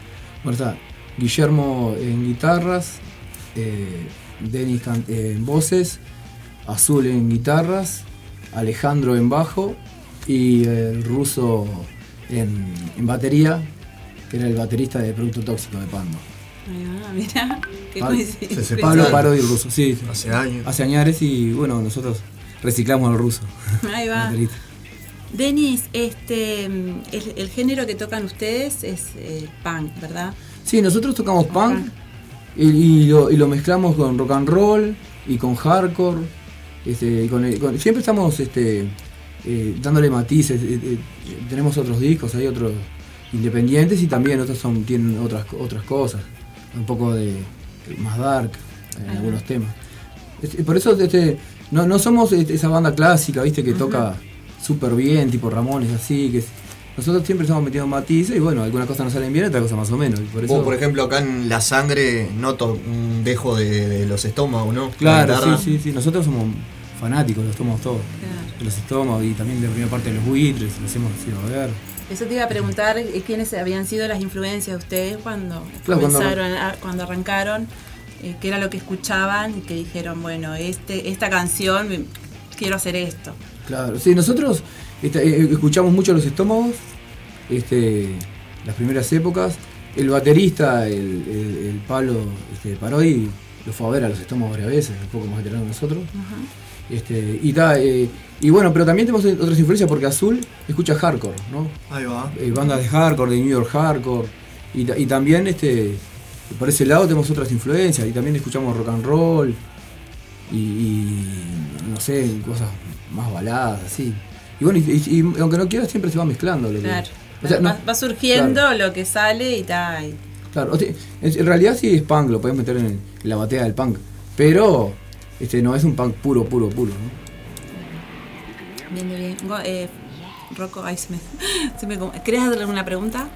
Bueno, está Guillermo en guitarras, eh, Denis eh, en voces, Azul en guitarras, Alejandro en bajo y el ruso en, en batería, que era el baterista de Producto Tóxico de Pando. Ah, mira, qué Pablo, coincidencia. Pablo Parodi, el ruso, sí. Hace años. Hace años y bueno, nosotros reciclamos al ruso. Ahí va. Denis, este, el, el género que tocan ustedes es eh, punk, ¿verdad? Sí, nosotros tocamos punk y, y lo, y lo mezclamos con rock and roll y con hardcore. Este, y con el- con- siempre estamos este, eh, dándole matices. eh, eh, tenemos otros discos, hay otros independientes y también otros son, tienen otras, otras cosas. Un poco de más dark en Ajá. algunos temas. Por eso este, no, no somos este, esa banda clásica, viste, que toca súper bien, tipo Ramones, así, que es- nosotros siempre estamos metiendo matices y bueno, algunas cosas nos salen bien, otras cosas más o menos. Y por eso, Vos, por ejemplo, acá en La Sangre noto un dejo de, de los estómagos, ¿no? La Claro, sí, sí, sí. Nosotros somos fanáticos, los tomamos todos. De los estómagos y también de la primera parte de los buitres, los hemos ido a ver. Eso te iba a preguntar eh, quiénes habían sido las influencias de ustedes cuando Claro, comenzaron, cuando arrancaron, eh, qué era lo que escuchaban y que dijeron, bueno, este, esta canción, quiero hacer esto. Claro, sí, nosotros este, eh, escuchamos mucho los estómagos, este, las primeras épocas, el baterista, el, el, el Pablo este, Parodi, lo fue a ver a los estómagos varias veces, un poco más veterano que nosotros. Este, y, ta, eh, y bueno, pero también tenemos otras influencias porque Azul escucha hardcore, ¿no? Ahí va. Eh, bandas de hardcore, de New York hardcore. Y, ta- y también este, por ese lado tenemos otras influencias. Y también escuchamos rock and roll. Y, y, no sé, cosas más baladas, así. Y bueno, y, y- y aunque no quieras, siempre se va mezclando. Lo que- Claro. o sea, va, no- va surgiendo claro. lo que sale y tal. Claro, o sea, en realidad sí es punk, lo podés meter en, en la batea del punk. Pero este no es un punk puro, puro, puro. ¿no? Bien, bien. Go- eh, Rocco, ay, se me, se me ¿Querés hacerle alguna pregunta?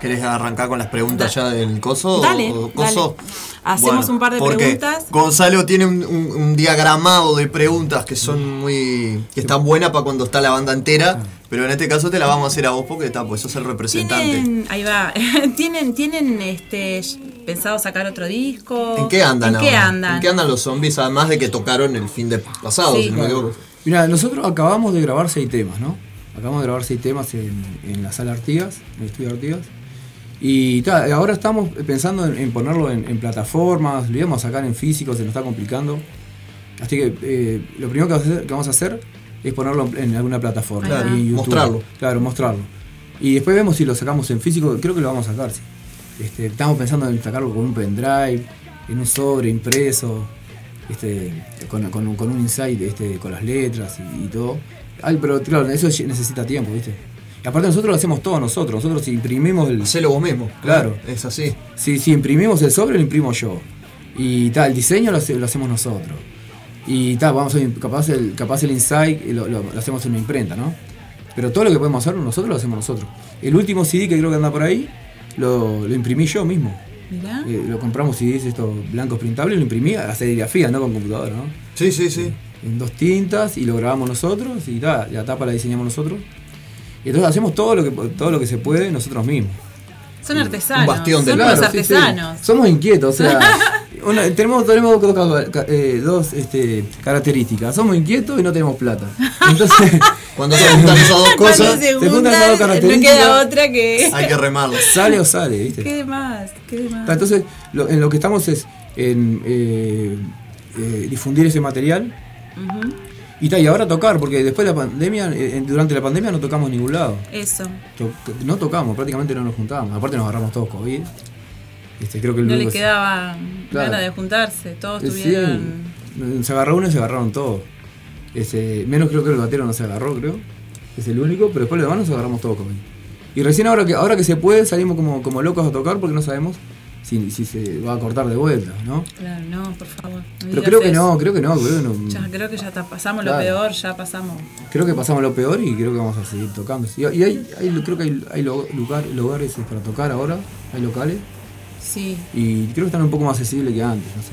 ¿Querés arrancar con las preguntas ya del coso? Dale, o- coso? Hacemos Bueno, un par de porque preguntas. Gonzalo tiene un, un- un diagramado de preguntas que son muy. que están buenas para cuando está la banda entera, pero en este caso te la vamos a hacer a vos porque está, pues sos el representante. Tienen, ahí va. tienen, tienen este pensado sacar otro disco. ¿En qué andan ¿En qué andan? ¿En qué andan los zombies? Además de que tocaron el fin de pasado, Sí. si no me equivoco. Mira, nosotros acabamos de grabar seis temas, ¿no? Acabamos de grabar seis temas en, en la sala Artigas, en el estudio Artigas. Y ta, ahora estamos pensando en, en ponerlo en, en plataformas, lo íbamos a sacar en físico, se nos está complicando. Así que eh, lo primero que vamos, a hacer, que vamos a hacer es ponerlo en alguna plataforma. Claro, y en YouTube. mostrarlo. Claro, mostrarlo. Y después vemos si lo sacamos en físico, creo que lo vamos a sacar, sí. Este, estamos pensando en sacarlo con un pendrive, en un sobre impreso, este, con, con un- con un insight este, con las letras y, y todo. Ay, pero claro, eso necesita tiempo, ¿viste? Y aparte nosotros lo hacemos todo nosotros, nosotros si imprimimos el... Hacelo vos mismo. Claro. Es así. Si, si imprimimos el sobre, lo imprimo yo. Y tal, el diseño lo, hace- lo hacemos nosotros. Y tal, vamos a capaz el, capaz el insight lo, lo- lo hacemos en una imprenta, ¿no? Pero todo lo que podemos hacer nosotros lo hacemos nosotros. El último CD que creo que anda por ahí, lo, lo imprimí yo mismo. Mirá. Eh, lo compramos CDs estos blancos printables, lo imprimí a la serigrafía, no con computadora, ¿no? Sí, sí, sí. En dos tintas y lo grabamos nosotros y tal, la tapa la diseñamos nosotros. Y entonces hacemos todo lo que todo lo que se puede nosotros mismos. Son artesanos. Un bastión de unos Claro, sí, sí. artesanos. Somos inquietos, o sea, una- tenemos, tenemos dos, eh, dos, este, características. Somos inquietos y no tenemos plata. Entonces, Cuando se juntan esas dos cosas, se se juntan juntan, esas dos no características. queda otra que. hay que remarlo. Sale o sale, ¿viste? ¿Qué más? ¿Qué más? Entonces, lo- en lo que estamos es en eh, eh, difundir ese material Ujú. Y, ta, y ahora tocar, porque después de la pandemia, eh, durante la pandemia no tocamos en ningún lado. Eso. No tocamos, prácticamente no nos juntábamos. Aparte nos agarramos todos COVID. Este, creo que el No le quedaba Claro. ganas de juntarse. Todos Eh, tuvieron. Sí, se agarró uno y se agarraron todos. Ese, menos creo que el batero no se agarró, creo. Es el único, pero después los demás nos agarramos todos COVID. Y recién ahora que, ahora que se puede salimos como, como locos a tocar porque no sabemos si, si se va a cortar de vuelta, ¿no? Claro, no, por favor. no Pero creo que eso. no, creo que no, creo que no. Ya, creo que ya está- pasamos Claro. lo peor, ya pasamos. Creo que pasamos lo peor y creo que vamos a seguir tocando. Y, y hay, hay- creo que hay, hay lugar- lugares para tocar ahora, hay locales, Sí, y creo que están un poco más accesibles que antes, no sé.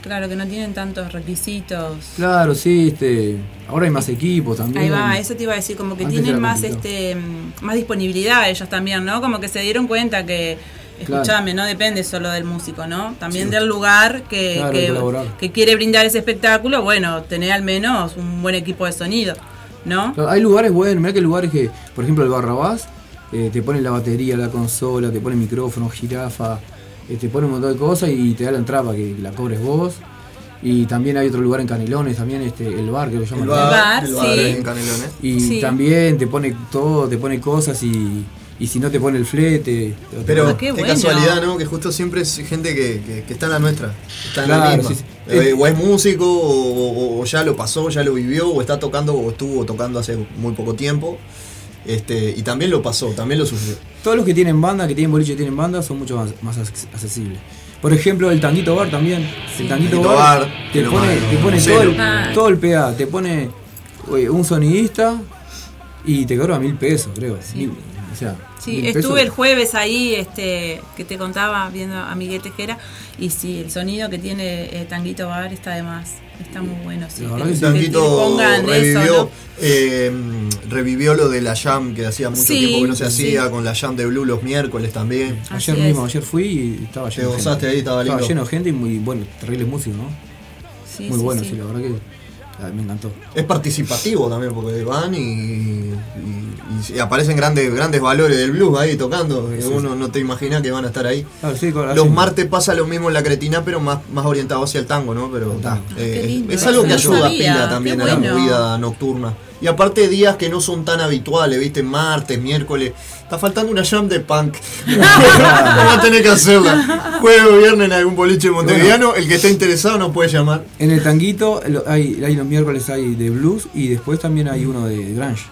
claro, que no tienen tantos requisitos. Claro, sí, este, ahora hay más equipos también. Ahí va, eso te iba a decir, como que Antes tienen más este más disponibilidad ellos también, ¿no? Como que se dieron cuenta que, Claro. escúchame, no depende solo del músico, ¿no? También del lugar que, Claro, que, quiere brindar ese espectáculo, bueno, tener al menos un buen equipo de sonido, ¿no? Claro, Hay lugares buenos, mira que hay lugares que, por ejemplo, el Barrabás, eh, te pone la batería, la consola, te pone micrófono, jirafa, eh, te pone un montón de cosas y te da la entrada para que la cobres vos. Y también hay otro lugar en Canelones, también este, el bar que lo llaman. El bar, bar, el bar sí. en Canelones. Y Sí. también te pone todo, te pone cosas y, y si no te pone el flete. te- Pero Ah, qué, qué bueno. casualidad, ¿no? Que justo siempre es gente que, que- que está en la nuestra. Está en la misma. sí, sí. Eh, o es músico, o, o- o ya lo pasó, ya lo vivió, o está tocando, o estuvo tocando hace muy poco tiempo. Este, y también lo pasó, también lo sufrió. Todos los que tienen banda, que tienen boliche y tienen banda, son mucho más, más ac- accesibles. Por ejemplo, el Tanguito Bar también. El Tanguito, Tanguito Bar, Bar, te pone, te pone todo el, Ah. todo el PA, te pone un sonidista y te cobra mil pesos, creo. Mil- o sea, Sí, estuve pesos. el jueves ahí, este, que te contaba viendo a Miguel Tejera, y sí, el sonido que tiene eh, Tanguito Bar está de más, está muy bueno, sí. La que- Tanguito revivió, eso, ¿no? eh, revivió lo de la jam que hacía mucho Sí, tiempo que no se sí. hacía, con la jam de Blue los miércoles también. Así Ayer es. mismo, ayer fui y estaba lleno gozaste gente. ahí, estaba lindo. lleno de gente y muy bueno, ¿no? Sí, muy sí, bueno, sí. sí, la verdad que Ah, Me encantó. Es participativo también, porque van y, y- y aparecen grandes, grandes valores del blues ahí tocando. Sí, uno no te imagina que van a estar ahí. Claro, sí, con- Los martes pasa lo mismo en la cretina, pero más, más orientado hacia el tango, ¿no? Pero ta, eh, es algo que no ayuda sabía, pila también a la movida nocturna. Y aparte días que no son tan habituales, ¿viste? Martes, miércoles. Está faltando una jam de punk. Vamos a tener que hacerla. Jueves o viernes en algún boliche montevideano. El que esté interesado nos puede llamar. En el tanguito hay, hay los miércoles hay de blues y después también hay uno de grunge.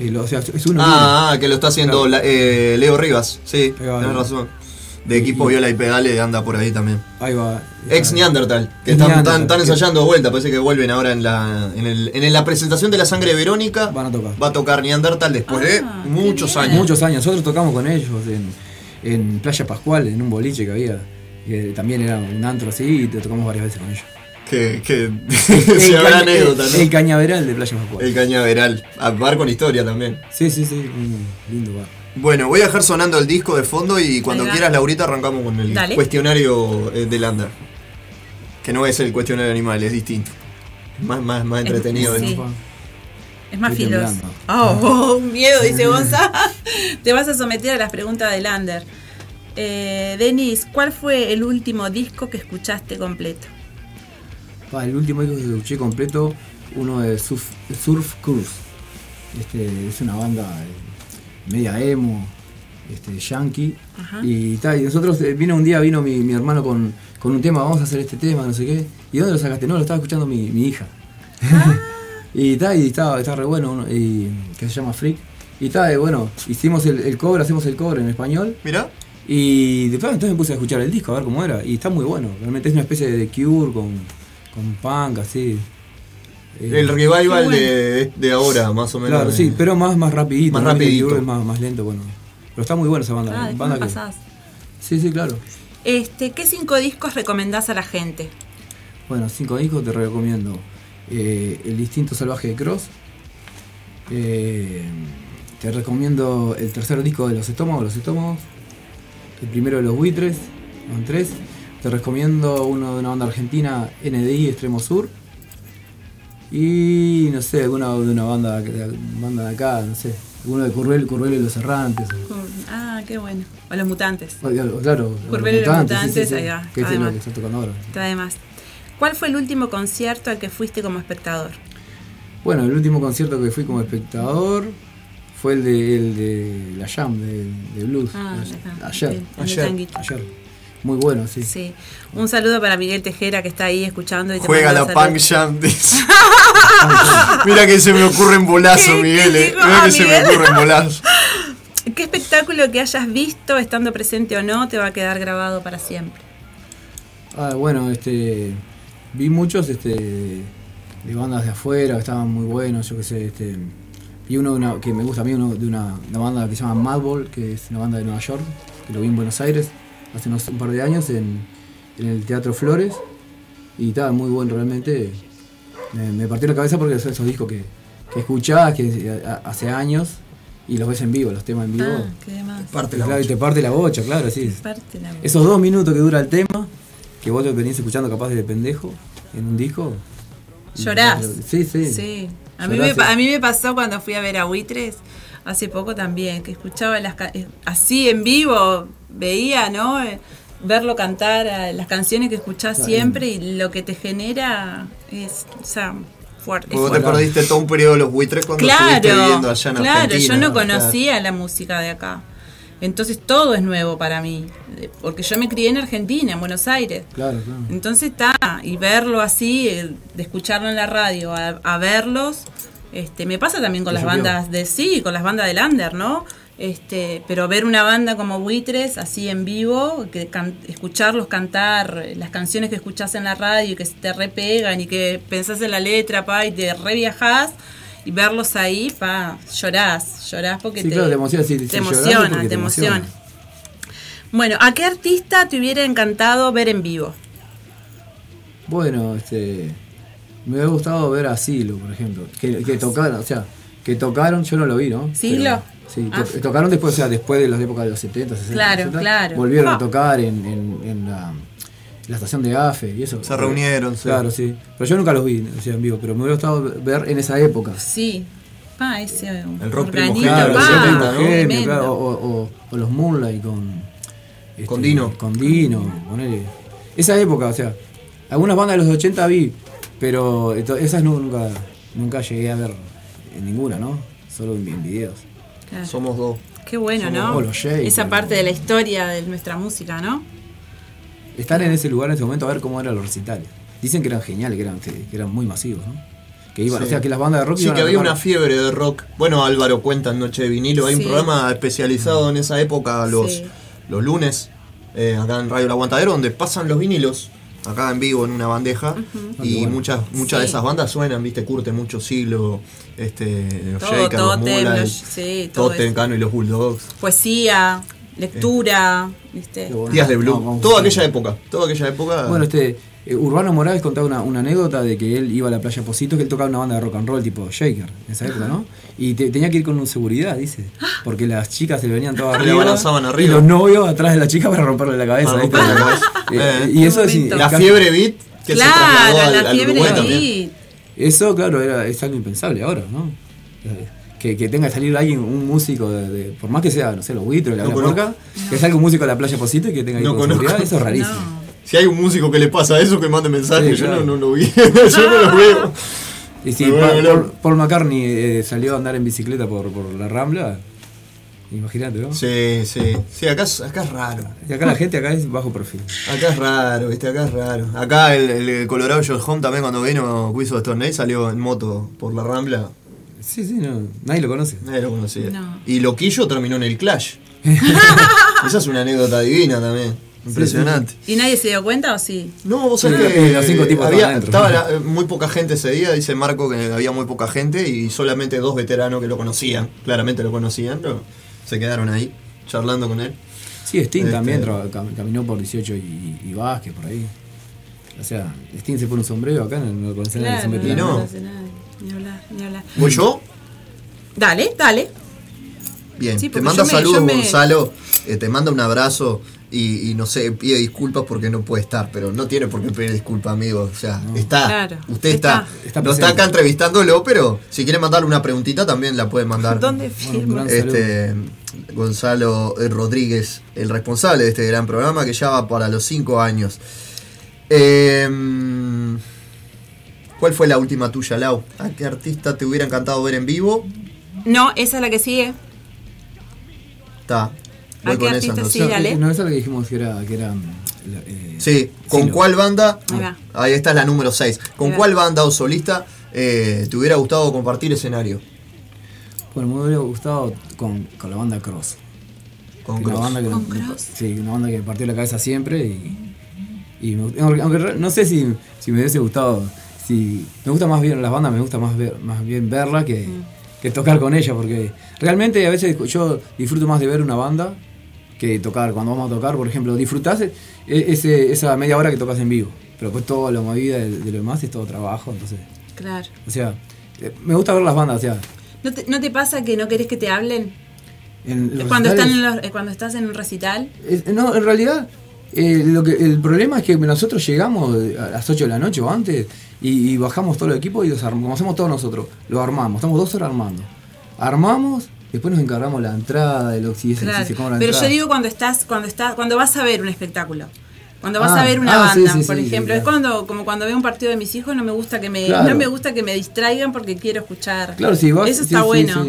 Eh, lo- o sea, es uno Ah, ah, que lo está haciendo Claro. la- eh, Leo Rivas. Sí, va. razón. De equipo Viola y Pedale anda por ahí también. Ahí va. Ex Neandertal, que están, Neandertal, están- ensayando de vuelta, parece que vuelven ahora en la, en, el- en la presentación de la sangre de Verónica. Van a tocar. Va a tocar Neandertal después de muchos años. Muchos años. Nosotros tocamos con ellos en, en Playa Pascual, en un boliche que había. Que también era un antro así y te tocamos varias veces con ellos. Que, que El se habrá caña- anécdota, ¿no? el cañaveral de Playa Pascual. El cañaveral. A bar con historia también. Sí, sí, sí. Un lindo bar. Bueno, voy a dejar sonando el disco de fondo y cuando quieras, Laurita, arrancamos con el Dale. cuestionario eh, de Lander. Que no es el cuestionario animal, es distinto. Más, más, más entretenido. sí. ¿no? Es más Estoy filoso. Oh, oh, un miedo, dice Gonza. Te vas a someter a las preguntas de Lander. Eh, Denis, ¿cuál fue el último disco que escuchaste completo? El último disco que escuché completo, uno de Surf, Surf Cruise. Este, es una banda eh, media emo, este, yankee. Ajá. Y, ta, y nosotros, eh, vino un día, vino mi, mi hermano con, con un tema, vamos a hacer este tema, no sé qué. ¿Y dónde lo sacaste? No, lo estaba escuchando mi, mi hija. y, ta, y estaba, estaba re bueno, uno, y, que se llama Freak. Y ta, y bueno, hicimos el, el cover, hacemos el cover en español. Mirá. Y después entonces me puse a escuchar el disco, a ver cómo era. Y está muy bueno. Realmente es una especie de cure con, con punk, así. Eh, El revival de, de ahora, más o menos. Claro, sí, pero más, más rapidito. Más rapidito. Es más, más lento, bueno. Pero está muy buena esa banda. Ah, banda que- pasás. Sí, sí, claro. Este, ¿Qué cinco discos recomendás a la gente? Bueno, cinco discos te recomiendo. Eh, el Instinto Salvaje de Cross. Eh, te recomiendo el tercer disco de Los Estómagos, Los Estómagos. El primero de Los Buitres, son tres. Te recomiendo uno de una banda argentina, NDI Extremo Sur. Y no sé, alguna de una banda, de- banda de acá, no sé. Uno de Curvel, Curvel y los Errantes. Ah, qué bueno. O los mutantes. o- Claro, Curvel y los mutantes, sí, sí, sí, ahí va. Que es lo Además. que está tocando ahora. Está de más. ¿Cuál fue el último concierto al que fuiste como espectador? Bueno, el último concierto que fui como espectador fue el de, el de la Jam, de, de Blues. Ah, ayer. Ayer. El Ayer. Muy bueno, sí. Sí. Un saludo para Miguel Tejera que está ahí escuchando y te Juega manda la. Punk Jam. dice. Mira que se me ocurre en bolazo, ¿Qué- Miguel. qué eh. Mira Ah, que se me ocurre en bolazo. ¿Qué espectáculo que hayas visto, estando presente o no, te va a quedar grabado para siempre? Ah, bueno, este. Vi muchos este, de bandas de afuera que estaban muy buenos, yo qué sé. Este, vi uno de una- que me gusta a mí, uno de una, una banda que se llama Madball, que es una banda de Nueva York, que lo vi en Buenos Aires hace unos, un par de años en, en el Teatro Flores. Y estaba muy bueno realmente. Me, me partió la cabeza porque son esos discos que, que escuchás que a- hace años y los ves en vivo, los temas en vivo. Ah, qué demás. Parte la claro, y te parte la bocha, claro, sí. Parte la- Esos dos minutos que dura el tema, que vos lo venís escuchando capaz de pendejo en un disco. ¿Llorás? Sí, sí. Sí. A mí, me, sí. a mí me pasó cuando fui a ver a Buitres hace poco también, que escuchaba las eh, así en vivo, veía, ¿no? Verlo cantar eh, las canciones que escuchás Claro. siempre y lo que te genera es, o sea, fuerte. Vos te perdiste todo un periodo de los buitres cuando estuviste Claro, viviendo allá en claro, Argentina. yo no Claro. conocía la música de acá. Entonces todo es nuevo para mí, eh, porque yo me crié en Argentina, en Buenos Aires. Claro, claro. Entonces está, y verlo así, de escucharlo en la radio, a, a verlos, este, me pasa también con Te las bandas de sí, con las bandas de Lander, ¿no? Este, pero ver una banda como Buitres así en vivo, que can- escucharlos cantar las canciones que escuchás en la radio y que te repegan y que pensás en la letra, pa, y te reviajás y verlos ahí, pa, llorás, llorás porque Sí, te, claro, te emociona, sí, te sí, emociona, te te emociona. emociona. Bueno, ¿a qué artista te hubiera encantado ver en vivo? Bueno, este. Me hubiera gustado ver a Silo, por ejemplo. Que, que tocaron, o sea, que tocaron, yo no lo vi, ¿no? ¿Silo? Pero, sí, to- Ah. tocaron después, o sea, después de las épocas de los 70, 60. Claro, 60, claro. Volvieron Ah. a tocar en, en, en la, la estación de AFE y eso. Se reunieron, sí. Claro, sí. Pero yo nunca los vi o sea, en vivo, pero me hubiera gustado ver en esa época. Sí. Pa, ese El rock organito, primogénito, pa, el rock claro, o, o- o los Moonlight con. este, Con Dino. Con Dino, ponele. Esa época, o sea, algunas bandas de los 80 vi, pero esas nu- nunca, nunca llegué a ver en ninguna, ¿no? Solo en, en videos. Claro. Somos dos. Qué bueno, Somos ¿no? los Shakers. Esa parte de la historia de nuestra música, ¿no? Estar en ese lugar en ese momento a ver cómo eran los recitales. Dicen que eran geniales, que eran, que, eran muy masivos, ¿no? Que iban, Sí. o sea, que las bandas de rock Sí, iban que a había una fiebre de rock. Bueno, Álvaro cuenta en Noche de Vinilo. Hay Sí. un programa especializado en esa época, los, Sí. los lunes, eh, acá en Radio El Aguantadero, donde pasan los vinilos, acá en vivo en una bandeja. Y bueno. muchas muchas de Sí. esas bandas suenan, viste, curte mucho siglo. Este, los Todo, Shakers, los Totem, Moonlight, los- sí, todo Totem. Cano y los Bulldogs. Poesía, lectura, ¿viste? Días de No, Blue. vamos toda aquella época. Toda aquella época. Bueno, este, eh, Urbano Morales contaba una, una anécdota de que él iba a la playa Positos, que él tocaba una banda de rock and roll tipo Shaker, en esa época, ¿no? Y te- tenía que ir con un seguridad, dice. Porque las chicas se le venían todas arriba. balanzaban Y arriba. los novios atrás de la chica para romperle la cabeza. Para ¿viste? romperle la cabeza. Eh, Eh. y eso es. La casi- fiebre beat que se Claro, trasladó al, la al fiebre beat. también. Eso, claro, era, es algo impensable ahora, ¿no? Eh, Que, que tenga que salir alguien, un músico, de, de- por más que sea, no sé, los buitres, la No la porca, que salga un músico a la playa Posito y que tenga que ir No con seguridad, eso es rarísimo. Si hay un músico que le pasa eso, que mande mensaje. Sí, yo claro. no, no lo vi. yo no lo veo. Y si Paul. Paul McCartney eh, salió a andar en bicicleta por, por la Rambla, imagínate, ¿no? Sí, sí. Sí, acá, es- acá es raro. Y acá la gente acá es bajo perfil. Acá es raro, viste, acá es raro. Acá el, el Colorado Joe Home también cuando vino Quiz of Stone Age salió en moto por la Rambla. Sí, sí, no, nadie lo conoce. Nadie lo conocía. No. Y Loquillo terminó en el Clash. Esa es una anécdota divina también. Impresionante. ¿Y nadie se dio cuenta o sí? No, vos sabés que los cinco tipos había, estaba la- eh, muy poca gente ese día, dice Marco que había muy poca gente y solamente dos veteranos que lo conocían, claramente lo conocían, pero se quedaron ahí charlando con él. Sí, Sting Este- también tra- cam- caminó por 18 y, y Vázquez por ahí. O sea, Sting se pone un sombrero acá, no, no lo conocen nadie, Claro, son no, no nada. Ni hablar, ni hablar. ¿Voy yo? Dale, dale. Bien, Sí, te manda me- saludos me- Gonzalo, eh, te manda un abrazo y, y no sé, pide disculpas porque no puede estar, pero no tiene por qué pedir disculpas, amigo. O sea, está, Claro, usted está, está. Está no está acá entrevistándolo, pero si quiere mandarle una preguntita también la puede mandar. ¿Dónde firma? Este Gonzalo eh, Rodríguez, el responsable de este gran programa que ya va para los cinco años. Em, ¿Cuál fue la última tuya, Lau? ¿A qué artista te hubiera encantado ver en vivo? No, esa es la que sigue. Está. Voy ¿A qué con esa artista entonces. sí, No, dale? no, esa es la que dijimos que era. Que era eh, Sí, ¿con Silo. cuál banda? Ahí está la número 6. ¿Con cuál banda o solista eh, te hubiera gustado compartir escenario? Bueno, me hubiera gustado con, con la banda Cross. Con una Cross. banda que ¿Con me- Cross? Sí, una banda que me partió la cabeza siempre y, y me- aunque, no sé si, si me hubiese gustado, si me gusta más bien las bandas, me gusta más ver, más bien verla que, que tocar con ella, porque realmente a veces yo disfruto más de ver una banda que tocar. Cuando vamos a tocar, por ejemplo, disfrutás e- ese, esa media hora que tocas en vivo, pero pues toda la movida de, de lo demás es todo trabajo, entonces, Claro. o sea, eh, me gusta ver las bandas, o sea, ¿No te, no te pasa que no querés que te hablen? en los Cuando, recitales- están en los- eh, cuando estás en un recital. Es- no, en realidad, eh, lo que, el problema es que nosotros llegamos a las 8 de la noche o antes y, y bajamos todo el equipo y los armamos, como hacemos todos nosotros, lo armamos, estamos dos horas armando. Armamos, después nos encargamos la entrada, si, si Claro. la Pero yo digo cuando estás, cuando estás, cuando vas a ver un espectáculo. Cuando vas Ah, a ver una ah, banda, sí, por sí, ejemplo, es claro. cuando, como cuando veo un partido de mis hijos, no me gusta que me, Claro. no me gusta que me distraigan porque quiero escuchar. Claro, sí, vas- Eso está bueno.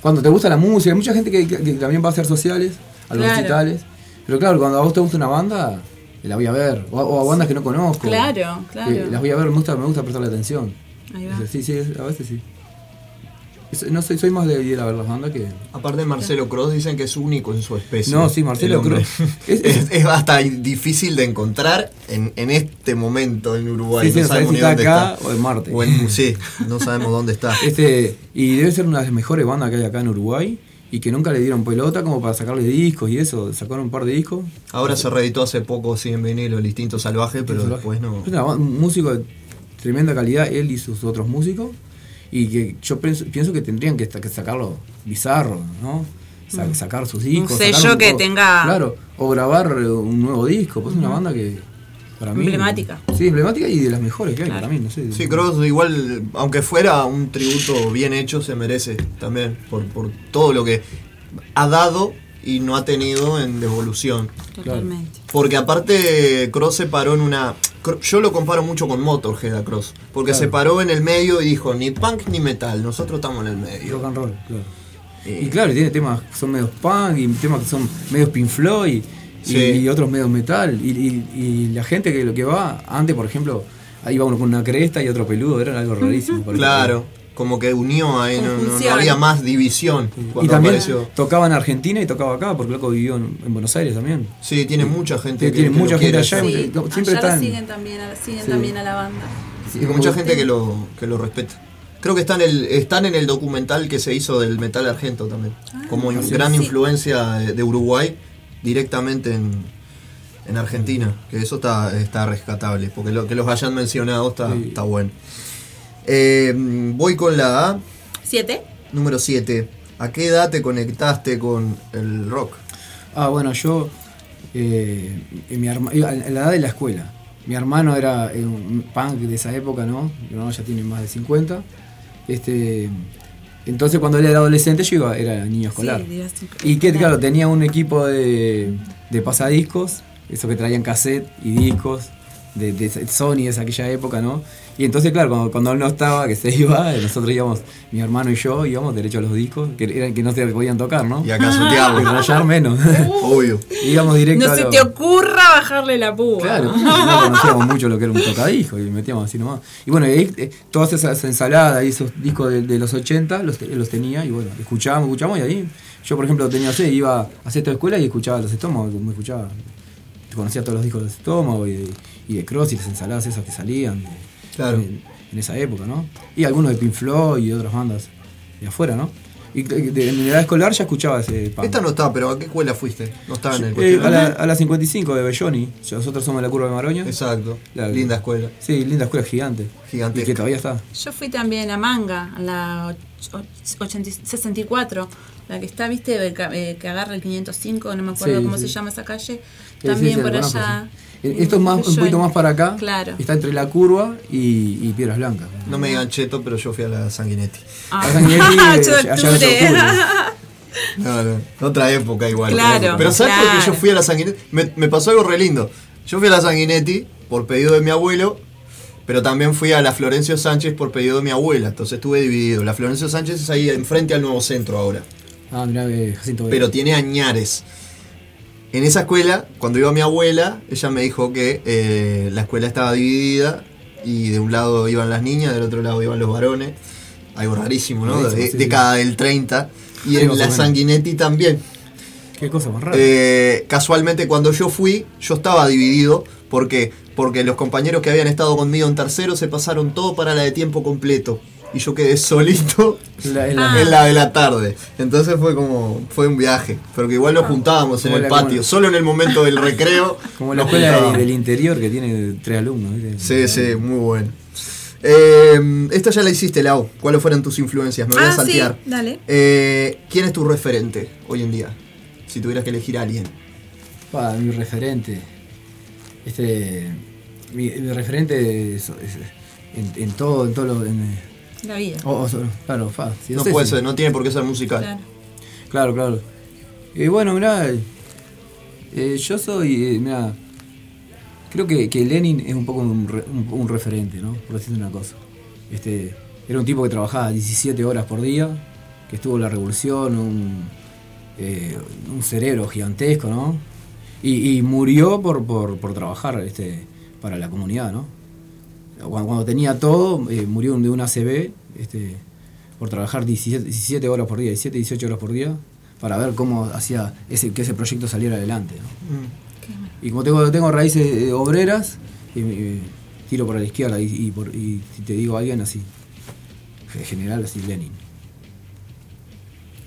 Cuando te gusta la música, hay mucha gente que, que- que también va a hacer sociales, a los Claro. recitales. Pero claro, cuando a vos te gusta una banda, la voy a ver. O, a- o a bandas que no conozco. Claro, claro. que las voy a ver, me gusta, me gusta prestarle atención. Ahí va. Sí, sí, a veces sí. Es- No soy, soy más de ir a ver las bandas que. Aparte de Marcelo Cross dicen que es único en su especie. No, sí, Marcelo. Cross. Es, es hasta difícil de encontrar en, en este momento en Uruguay. Sí, sí, no sabés si ni está dónde acá está. o en Marte. O en- sí, no sabemos dónde está. Este, y debe ser una de las mejores bandas que hay acá en Uruguay y que nunca le dieron pelota como para sacarle discos y eso. Sacaron un par de discos. Ahora se reeditó hace poco, sí, en vinilo, el Instinto Salvaje, pero Salvaje. después no. Es un músico de tremenda calidad, él y sus otros músicos. Y que yo pienso, pienso que tendrían que, que sacarlo bizarro, ¿no? Sa- Mm. sacar sus discos. Un sello que o- tenga- Claro, o grabar eh, un nuevo disco. Pues es una banda que Para mí. Emblemática. Sí, emblemática y de las mejores que hay para mí, no sé. Sí, Cross igual, aunque fuera un tributo bien hecho, se merece también por, por todo lo que ha dado y no ha tenido en devolución. Totalmente. Porque aparte Cross se paró en una... Yo lo comparo mucho con Motorhead a Cross. Porque Claro. se paró en el medio y dijo, ni punk ni metal, nosotros estamos en el medio. Rock and roll, claro. Y claro, tiene temas que son medios punk y temas que son medios Pink Floyd y, Sí. y otros medios metal. Y, y- y la gente que lo que va, antes por ejemplo, ahí iba uno con una cresta y otro peludo, era algo rarísimo. Claro, como que unió ahí, no, no- había más división cuando Y también apareció. tocaba en Argentina y tocaba acá, porque loco vivió en, en Buenos Aires también. Sí, tiene mucha gente que- Tiene que mucha gente allá. y Sí, no, siempre allá están. siguen también, a- siguen Sí. también a la banda. Y con mucha gente que lo, que lo respeta. Creo que están, el, están en el documental que se hizo del metal argento también. como in- Ah, sí. gran Sí. influencia de, de Uruguay directamente en, en Argentina. Que eso está, está rescatable. Porque lo que los hayan mencionado está, está bueno. Eh, voy con la A, ¿Siete? número 7. ¿A qué edad te conectaste con el rock? Ah, bueno, yo. eh, en mi herma- iba en la edad de la escuela. Mi hermano era eh, un punk de esa época, ¿no? Mi hermano ya tiene más de 50. Este, entonces, cuando él era adolescente, yo iba, era niño escolar. Sí. Y que, claro, tenía un equipo de, de pasadiscos, eso que traían cassette y discos de, de Sony de aquella época, ¿no? Y entonces, claro, cuando, cuando él no estaba, que se iba, nosotros íbamos, mi hermano y yo, íbamos derecho a los discos, que eran que no se podían tocar, ¿no? Y a casotearlos. Y rayar menos. Obvio. íbamos directo No a se lo- te ocurra bajarle la púa. Claro, no conocíamos mucho lo que era un tocadisco y metíamos así nomás. Y bueno, y ahí, eh, todas esas ensaladas y esos discos de, de los 80 los, los tenía y bueno, escuchábamos, escuchábamos y ahí yo por ejemplo tenía sé, iba a hacer esta escuela y escuchaba los estómagos, como escuchaba, conocía todos los discos de los estómagos y de, y de Cross y las ensaladas esas que salían de- Claro. en, en esa época, ¿no? Y algunos de Pink Floyd y de otras bandas de afuera, ¿no? Y de, de- en mi edad escolar ya escuchaba ese punk. Esta no estaba, pero ¿a qué escuela fuiste? No estaba en el Eh, a, la, a la 55 de Belloni. Nosotros somos de la curva de Maroña. Exacto. La- Linda escuela. Sí, linda escuela gigante. Gigantesca. Y que todavía está. Yo fui también a Manga, a la och- och- 80 64, la que está, viste, eh, que agarra el 505, no me acuerdo Sí, cómo sí. se llama esa calle. Sí, También sí, sí, por allá. Eh, Esto es más, un poquito más para acá. Claro. Está entre la curva y, y Piedras Blancas. No me digan cheto, pero yo fui a la Sanguinetti. Ah. La Sanguinetti, eh, allá. No, no, otra época igual. Claro. Pero ¿sabes por qué claro. yo fui a la Sanguinetti? Me, me pasó algo re lindo. Yo fui a la Sanguinetti por pedido de mi abuelo, pero también fui a la Florencio Sánchez por pedido de mi abuela. Entonces estuve dividido. La Florencio Sánchez es ahí enfrente al nuevo centro ahora. Ah, mirá que Jacinto Pero tiene añares. En esa escuela, cuando iba mi abuela, ella me dijo que eh, la escuela estaba dividida y de un lado iban las niñas, del otro lado iban los varones. Algo rarísimo, ¿no? Rarísimo, De- sí, década del 30. Y Sí, en la. Sanguinetti también. Qué cosa más rara. Eh, casualmente cuando yo fui, yo estaba dividido porque, porque los compañeros que habían estado conmigo en tercero se pasaron todo para la de tiempo completo. Y yo quedé solito La- en en, la- de la tarde. Entonces fue como, fue un viaje. Pero que igual nos juntábamos en el patio. como- Solo en el momento del recreo. Como la escuela del interior que tiene tres alumnos. ¿viste? Sí, sí, muy bueno. Eh, esta ya la hiciste, Lau. ¿Cuáles fueron tus influencias? Me voy a Ah, sí, saltear. dale. Eh, ¿Quién es tu referente hoy en día? Si tuvieras que elegir a alguien. Pa, mi referente. Este. Mi, mi referente es- es- en, en todo, en todo lo. en- La vida. oh, oh, claro, fa, No puede ser, no tiene por qué ser musical. Claro. Claro, claro. Y bueno, mirá, eh, yo soy, eh, mirá, creo que, que Lenin es un poco un, re- un- un referente, ¿no? Por decirte una cosa. Este, era un tipo que trabajaba 17 horas por día, que estuvo en la revolución, un, eh, un cerebro gigantesco, ¿no? Y, y murió por, por, por trabajar este, para la comunidad, ¿no? Cuando, cuando tenía todo, eh, murió de un ACV, este, por trabajar 17, 17 horas por día, 17, 18 horas por día, para ver cómo hacía ese, que ese proyecto saliera adelante. ¿no? Y como tengo, tengo raíces eh, obreras, y, me- tiro para la izquierda y, y por- y si te digo alguien así, en general así Lenin.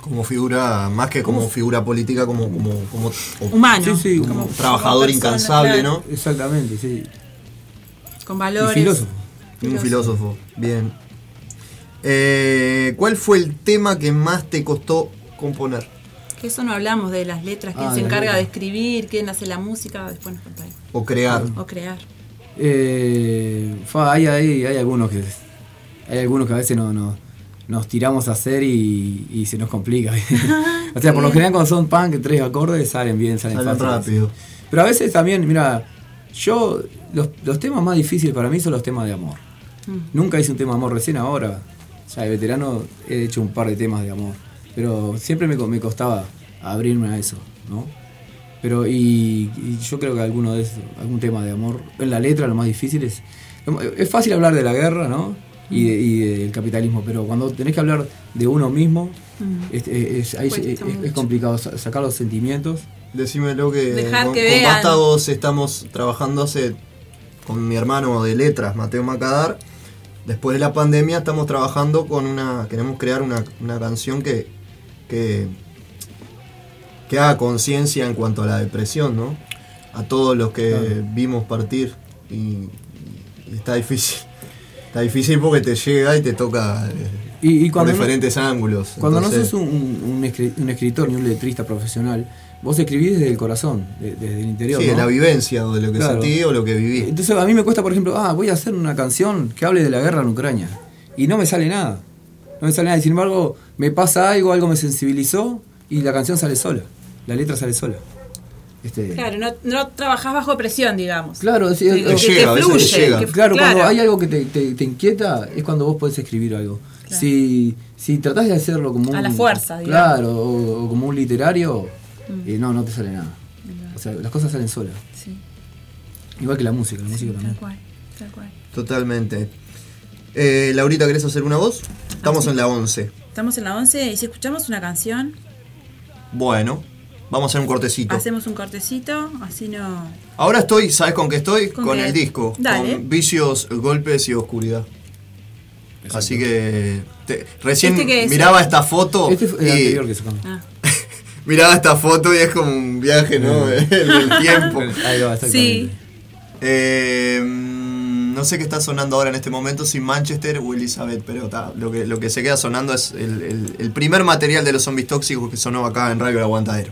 Como figura, más que como figura política, como, como, como Humano. Sí, sí, como como trabajador persona, incansable, claro. ¿no? Exactamente, sí. Con valores. Y filósofo. Un filósofo, bien. Eh, ¿Cuál fue el tema que más te costó componer? Que eso no hablamos de las letras, quién Ah, se encarga de escribir, quién hace la música, después nos contáis. O crear. O crear. Eh, fa, hay, hay, hay algunos que hay algunos que a veces no, no- nos tiramos a hacer y, y se nos complica. o sea, por lo general cuando son punk, tres acordes salen bien, salen, Salen fáciles. rápido. Pero a veces también, mira, yo, los, los temas más difíciles para mí son los temas de amor. Nunca hice un tema de amor, recién ahora, ya de veterano, he hecho un par de temas de amor. Pero siempre me, me costaba abrirme a eso, ¿no? Pero, y, y yo creo que alguno de esos, algún tema de amor, en la letra lo más difícil es. Es fácil hablar de la guerra, ¿no? Y, de- y del capitalismo, pero cuando tenés que hablar de uno mismo, es, es- ahí Cuesta es- es- es mucho. complicado sa- sacar los sentimientos. Decímelo que Dejar con, que con. Vástagos estamos trabajando hace con mi hermano de letras, Mateo Macadar. Después de la pandemia estamos trabajando con una. Queremos crear una, una canción que, que, que haga conciencia en cuanto a la depresión, ¿no? A todos los que Claro. vimos partir. Y, y está difícil. Está difícil porque te llega y te toca eh, Y, y por cuando no- diferentes ángulos. Cuando Entonces- no sos un, un escritor ni un letrista profesional, vos escribís desde el corazón, de- desde el interior. Sí, ¿no? de la vivencia, o de lo que Claro. sentí o lo que viví. Entonces a mí me cuesta, por ejemplo, ah, voy a hacer una canción que hable de la guerra en Ucrania. Y no me sale nada. No me sale nada. Y sin embargo, me pasa algo, algo me sensibilizó y la canción sale sola. La letra sale sola. Este, Claro, no, no trabajás bajo presión, digamos. Claro, que, es- que- que fluye. que- claro, cuando hay algo que te, te- te inquieta es cuando vos podés escribir algo. Si, si tratás de hacerlo como un. A la fuerza, digamos. Claro, o, o como un literario, Mm. eh, no, no te sale nada. O sea, las cosas salen solas. Sí. Igual que la música, la música también. Tal cual, tal cual. Totalmente. Eh, Laurita, ¿querés hacer una voz? Estamos en la 11. Estamos en la 11 y si escuchamos una canción, Bueno, vamos a hacer un cortecito. hacemos un cortecito, así no... Ahora estoy, ¿sabes con qué estoy? ¿Con Con, qué? el disco. Dale. Con vicios, golpes y oscuridad. Así que te- recién ¿Este es? miraba esta foto Este fue el y anterior que sacamos. Ah. miraba esta foto y es como un viaje, ¿no? en el tiempo. Ahí va. Sí. Eh, mm, no sé qué está sonando ahora en este momento, si Manchester o Elizabeth, pero ta, lo, que, lo que se queda sonando es el, el- el primer material de los zombies tóxicos que sonó acá en Radio El Aguantadero.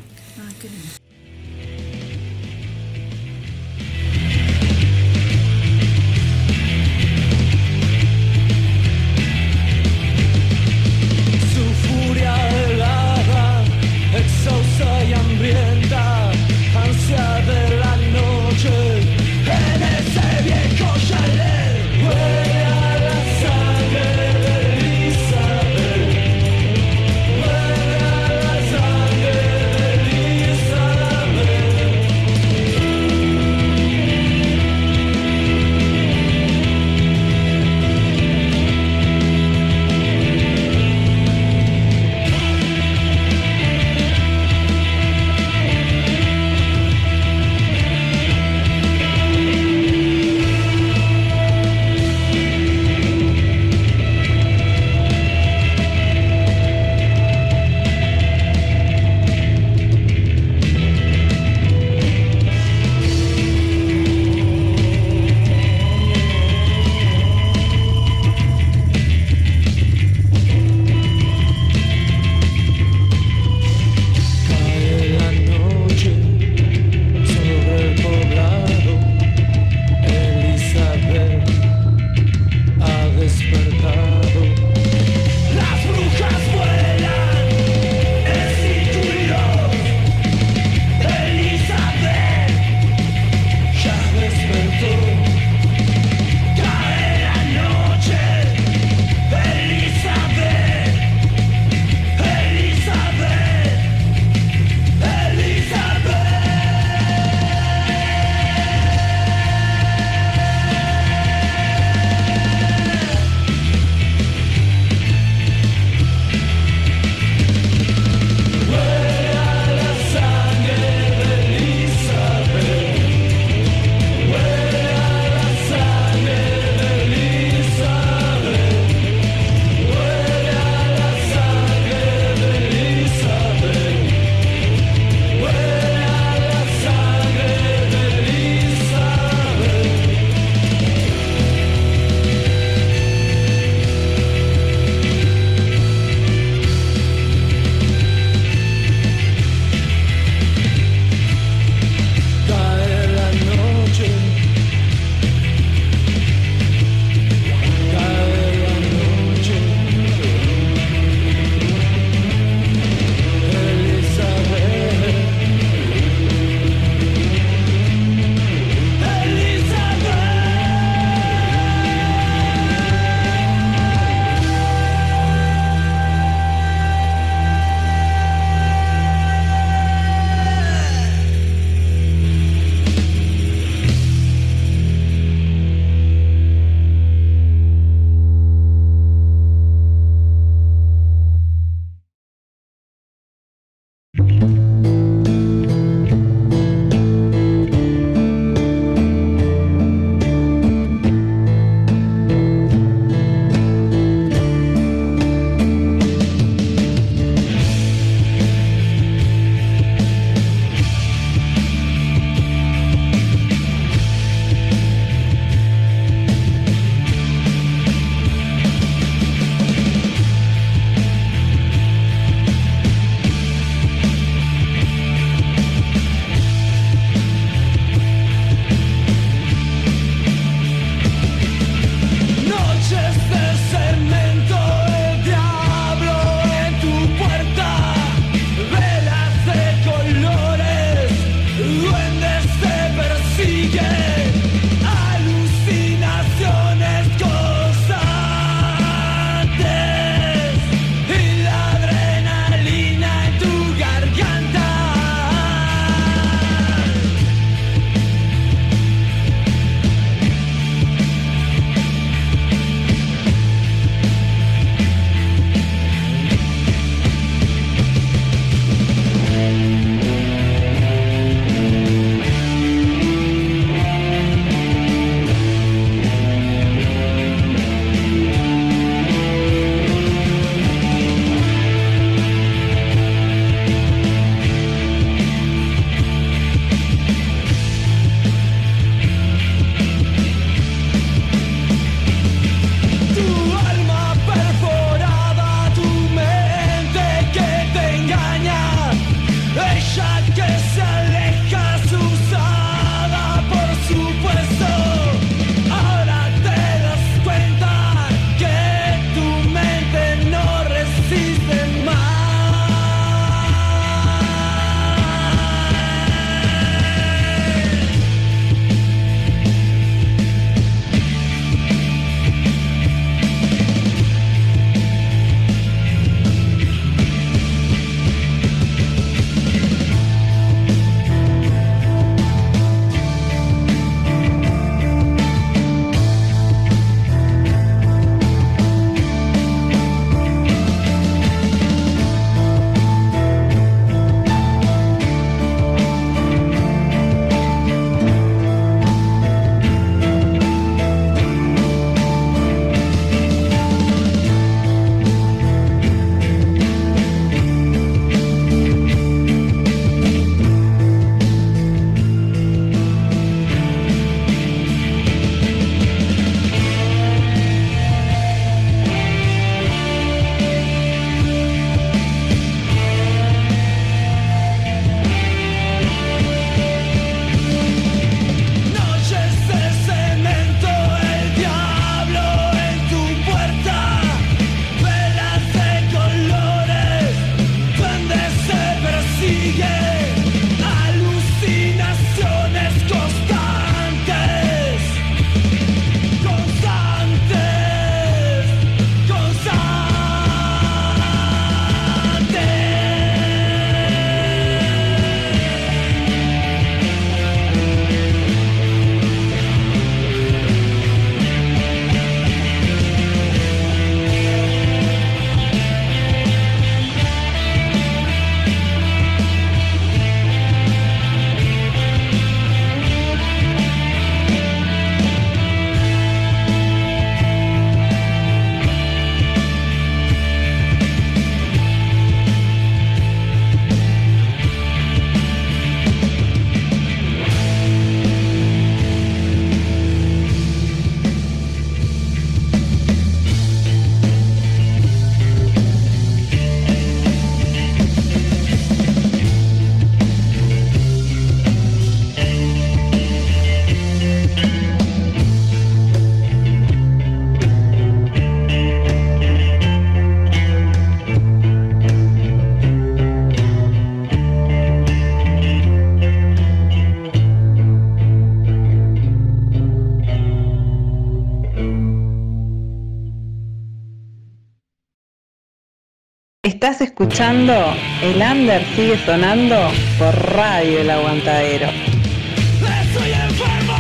Escuchando El Under sigue sonando por Radio El Aguantadero. Estoy enfermo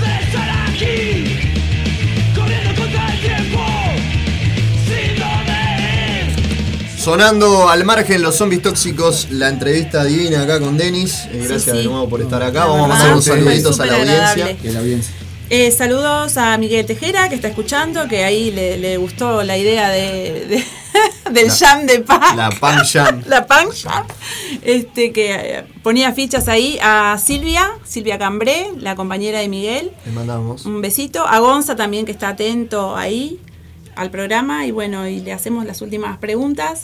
de estar aquí, corriendo contra el tiempo, sin dónde ir. Sonando al margen los zombies tóxicos, la entrevista divina acá con Denis. Eh, gracias Sí, sí. de nuevo por estar acá. La Vamos a verdad, mandar unos saluditos a la audiencia. agradable. Y a la audiencia. Eh, saludos a Miguel Tejera, que está escuchando, que ahí le, le gustó la idea de, de- del La- jam de pan. La Pam Jam. La pan jam. Este, que eh, ponía fichas ahí a Silvia, Silvia Cambré, la compañera de Miguel. Le mandamos. Un besito. A Gonza también, que está atento ahí al programa. Y bueno, y le hacemos las últimas preguntas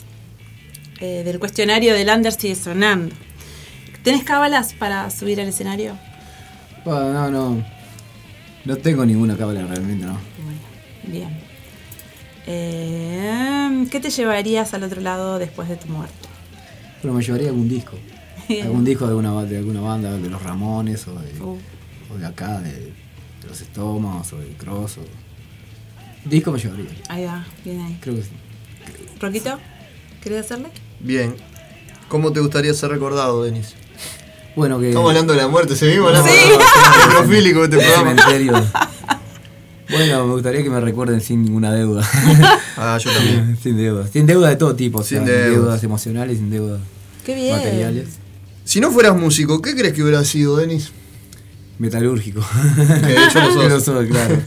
eh, del cuestionario del Under sigue sonando. ¿Tenés cábalas para subir al escenario? Bueno, no, no. No tengo ninguna cábala realmente, no. Bien. Eh, ¿Qué te llevarías al otro lado después de tu muerte? Pero me llevaría algún disco. Algún disco de alguna, de alguna banda, de los Ramones o de, Uh. o de acá, de, de los Estómagos o de Cross. O... Disco me llevaría. Ahí va, bien ahí. Creo que sí. ¿Roquito? ¿Querés hacerle? Bien. ¿Cómo te gustaría ser recordado, Denis? Bueno, que. Estamos hablando de la muerte, se mismo hablando Sí. de necrofílico este Del programa. cementerio. Bueno, me gustaría que me recuerden sin ninguna deuda. Ah, yo también. sin deuda. Sin deuda de todo tipo. o sea, Sin sin deudas. deudas emocionales, sin deudas Qué bien. materiales. Si no fueras músico, ¿qué crees que hubiera sido, Denis? Metalúrgico. Hecho lo sos. Lo soy, claro.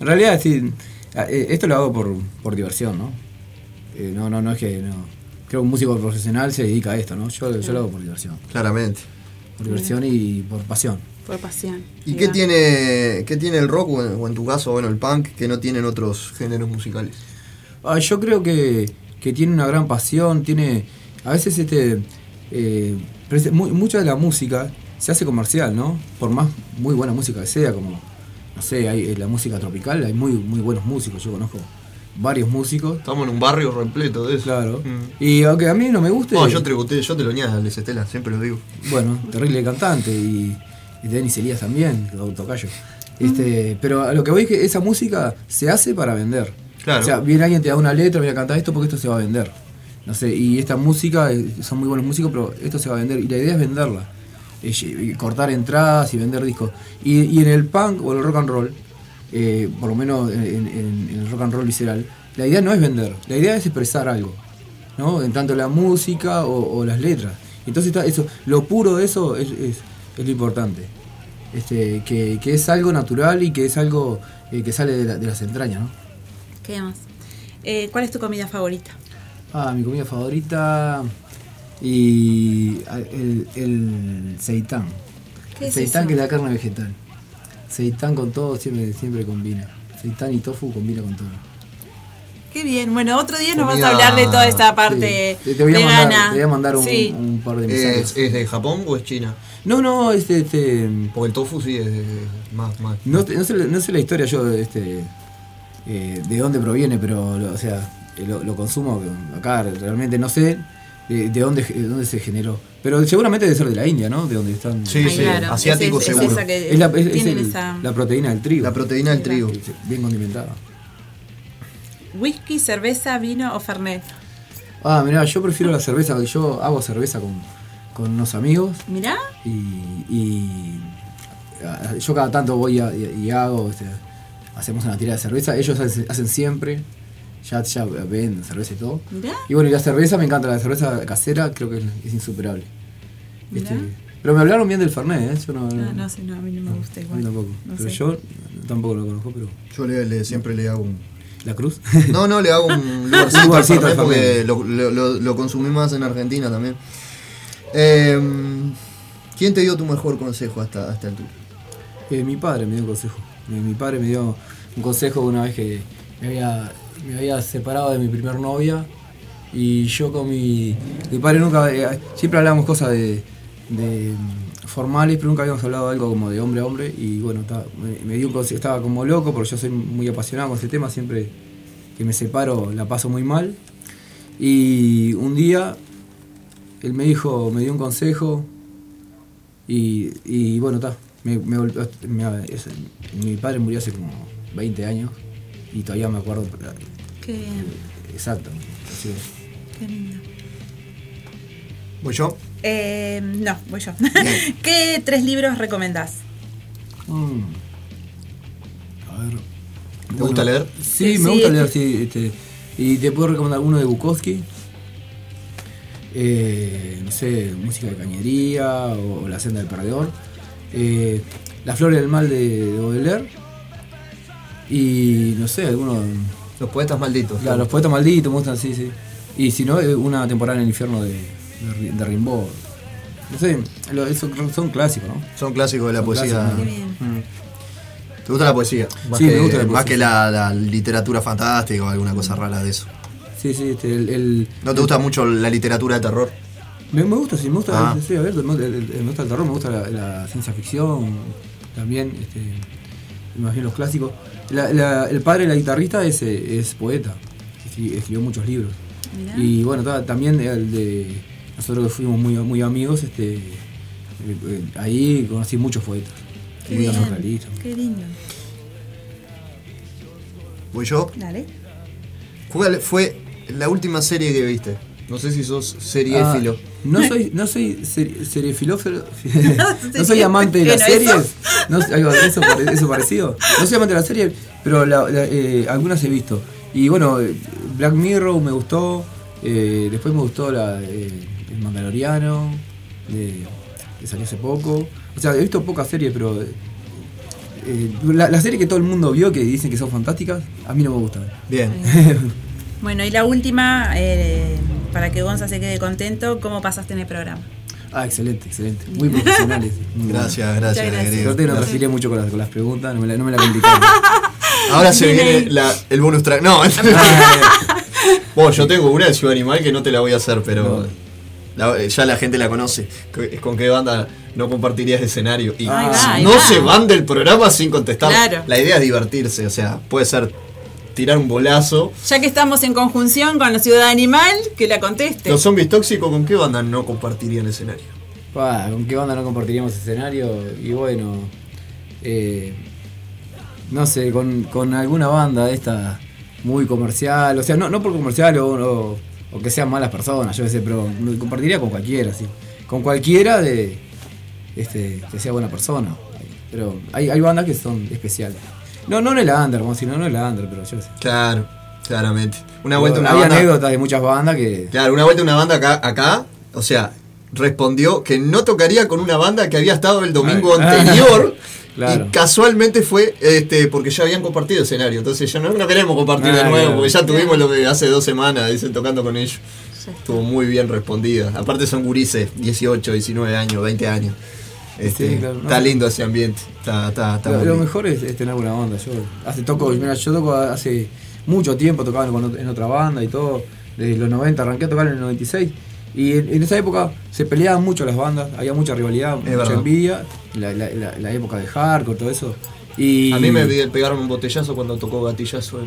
En realidad, sí. eh, Esto lo hago por, por diversión, ¿no? Eh, no, no, no es que. No. Creo que un músico profesional se dedica a esto, ¿no? Yo, yo lo hago por diversión. Claramente. Por diversión y por pasión. Por pasión. ¿Y qué tiene, qué tiene el rock o en, tu caso, bueno, el punk que no tienen otros géneros musicales? Ah, yo creo que, que tiene una gran pasión, tiene. A veces este. eh, mucha de la música se hace comercial, ¿no? Por más muy buena música que sea, como. No sé, hay eh, la música tropical, hay muy, muy buenos músicos, yo conozco varios músicos. Estamos en un barrio repleto de eso. Claro. Y aunque a mí no me guste. No, yo tributé, yo te lo niego, Les Estela, siempre lo digo. Bueno, terrible cantante y, y Denis Elías también, tocayo. Este, pero a lo que voy es que esa música se hace para vender. Claro. O sea, viene alguien, te da una letra, mira, canta esto porque esto se va a vender. No sé, y esta música, eh, son muy buenos músicos, pero esto se va a vender. Y la idea es venderla. Es, eh, cortar entradas y vender discos. Y, y en el punk o el rock and roll, eh, por lo menos en, en- en el rock and roll visceral, la idea no es vender, la idea es expresar algo. ¿no? En tanto la música o, o las letras. Entonces está eso, lo puro de eso es, es- es lo importante. Este, que, que es algo natural y que es algo eh, que sale de, la- de las entrañas, ¿no? ¿Qué más? Eh, ¿Cuál es tu comida favorita? Ah, mi comida favorita y ah, el, el seitán. ¿Qué El es seitán eso? que es la carne vegetal. Seitán con todo siempre, siempre combina. Seitán y tofu combina con todo. Qué bien. Bueno, otro día nos vas Comida- a hablar de toda esta parte Sí. Te, te voy a vegana. mandar, te voy a mandar un, Sí. un par de ¿Es, mensajes. ¿Es de Japón o es China? No, no, este, este Porque el tofu sí es de- más, más. No, sé, no sé la historia yo este, eh, de dónde proviene, pero lo- o sea, eh, lo, lo consumo acá, realmente no sé eh, de dónde, de dónde se generó. Pero seguramente debe ser de la India, ¿no? De donde están. Sí, sí, claro, asiático es- es seguro. esa que Es la, es- es tienen el- esa- la proteína del trigo. La proteína del trigo. Bien condimentada. Whisky, cerveza, vino o fernet. Ah, mirá, yo prefiero la cerveza, yo hago cerveza con, con unos amigos Mirá. y, y, ah, yo cada tanto voy a- y, y hago, este, hacemos una tira de cerveza, ellos hacen, hacen siempre, ya, ya ven cerveza y todo. Mirá. Y bueno, y la cerveza, me encanta, la cerveza casera creo que es, es insuperable. Este, pero me hablaron bien del Fernet, ¿eh? Yo no, Ah, no sé, no, a mí no me gusta a igual. mí tampoco. No pero sé. yo tampoco lo conozco, pero... Yo le, le- siempre le hago un. ¿La cruz? No, no, le hago un lugarcito, Un lugarcito al Fernet porque Fernet. lo, lo, lo- lo consumí más en Argentina también. Eh, ¿Quién te dio tu mejor consejo hasta, hasta el tuyo? Eh, mi padre me dio un consejo. Mi, padre me dio un consejo una vez que me había, me había separado de mi primer novia y yo con mi, mi padre nunca, eh, siempre hablábamos cosas de, mm, formales, pero nunca habíamos hablado de algo como de hombre a hombre y bueno, me, me dio un consejo, estaba como loco porque yo soy muy apasionado con ese tema, siempre que me separo la paso muy mal y un día él me dijo, me dio un consejo y, y bueno, está. Me, me volvió- me- es- mi padre murió hace como 20 años y todavía me acuerdo. Qué bien. Exacto. así es. Qué lindo. ¿Voy yo? Eh, no, voy yo. ¿Qué tres libros recomendás? Mm. A ver. ¿Te gusta leer? Sí, Sí, me sí, gusta leer, sí. este, y te puedo recomendar uno de Bukowski. Eh, no sé, música de cañería o, La senda del perdedor. Eh, la flor del mal de, de Baudelaire. Y no sé, algunos. Los poetas malditos. Claro, los poetas malditos me gustan, sí, sí. Y si no, eh, una temporada en el infierno de, de, Ri- de Rimbaud. No sé, lo- eso son clásicos, ¿no? Son clásicos de la Son poesía. Mm. ¿Te gusta la poesía? Más Sí, que, me gusta la Más poesía. que la, la literatura fantástica o alguna cosa rara de eso. Sí, sí, este, el, el- ¿No te gusta mucho la literatura de terror? Me, me gusta, sí, me gusta, Ah. sí, a ver, me, el- el- me gusta el terror, me gusta la, la ciencia ficción, también, este, más bien los clásicos. La- la- el padre de la guitarrista es, eh, es poeta, escri- escribió muchos libros. Mirá. Y bueno, ta- también el de nosotros que fuimos muy, muy amigos, este, eh, eh, ahí conocí muchos poetas, Qué muy bien. Qué lindo. ¿Voy yo? Dale. ¿Cuál fue la última serie que viste? No sé si sos seriéfilo. Ah, no soy, no soy ser- seriefilófilo, no soy amante de ¿Qué las series, no, eso, eso parecido. No soy amante de las series, pero la- la- eh, algunas he visto. Y bueno, Black Mirror me gustó, eh, después me gustó la, eh, El Mandaloriano, de- que salió hace poco. O sea, he visto pocas series, pero eh, eh, la, la serie que todo el mundo vio, que dicen que son fantásticas, a mí no me gustan. Bien. Bueno, y la última, eh, para que Gonza se quede contento, ¿cómo pasaste en el programa? Ah, excelente, excelente. Muy profesionales. muy Gracias, gracias, Muchas gracias. Que no Gracias. mucho con las, con las preguntas, no me la, no me la complicaron. Ahora se viene la- el bonus track. No, bueno, yo tengo una de Ciudad Animal que no te la voy a hacer, pero la- ya la gente la conoce. ¿Con qué banda no compartirías escenario? Y Ahí va, ahí no va. se van del programa sin contestar. Claro. La idea es divertirse, o sea, puede ser tirar un bolazo. Ya que estamos en conjunción con la ciudad animal, que la conteste. Los zombies tóxicos, ¿con qué banda no compartirían escenario? ¿Con qué banda no compartiríamos escenario? Y bueno, eh, no sé, con, con alguna banda de esta muy comercial, o sea, no, no por comercial o, o- o que sean malas personas, yo qué sé, pero me compartiría con cualquiera, sí. Con cualquiera de este, que sea buena persona. Pero hay, hay bandas que son especiales. No, no en el under, como si no, no en el under, pero yo sé. Claro, claramente. Una vuelta una hay banda. anécdotas de muchas bandas que. Claro, una vuelta una banda acá, acá, o sea, respondió que no tocaría con una banda que había estado el domingo anterior. claro. Y casualmente fue este porque ya habían compartido escenario. Entonces ya no, no queremos compartir de nuevo, claro. porque ya tuvimos lo que hace dos semanas, dicen, tocando con ellos. Estuvo muy bien respondida. Aparte son gurises, 18, 19 años, 20 años. Este, Sí, claro, no está lindo ese ambiente. Está, está, está Lo, lo mejor es, es tener buena banda. Yo hace toco, mira, yo toco hace mucho tiempo, tocaba en otra banda y todo. Desde los 90 arranqué a tocar en el 96. Y en, en esa época se peleaban mucho las bandas, había mucha rivalidad, mucha verdad. envidia, la, la- la- la época de hardcore, todo eso. Y, A mí me pegaron un botellazo cuando tocó gatillazo en.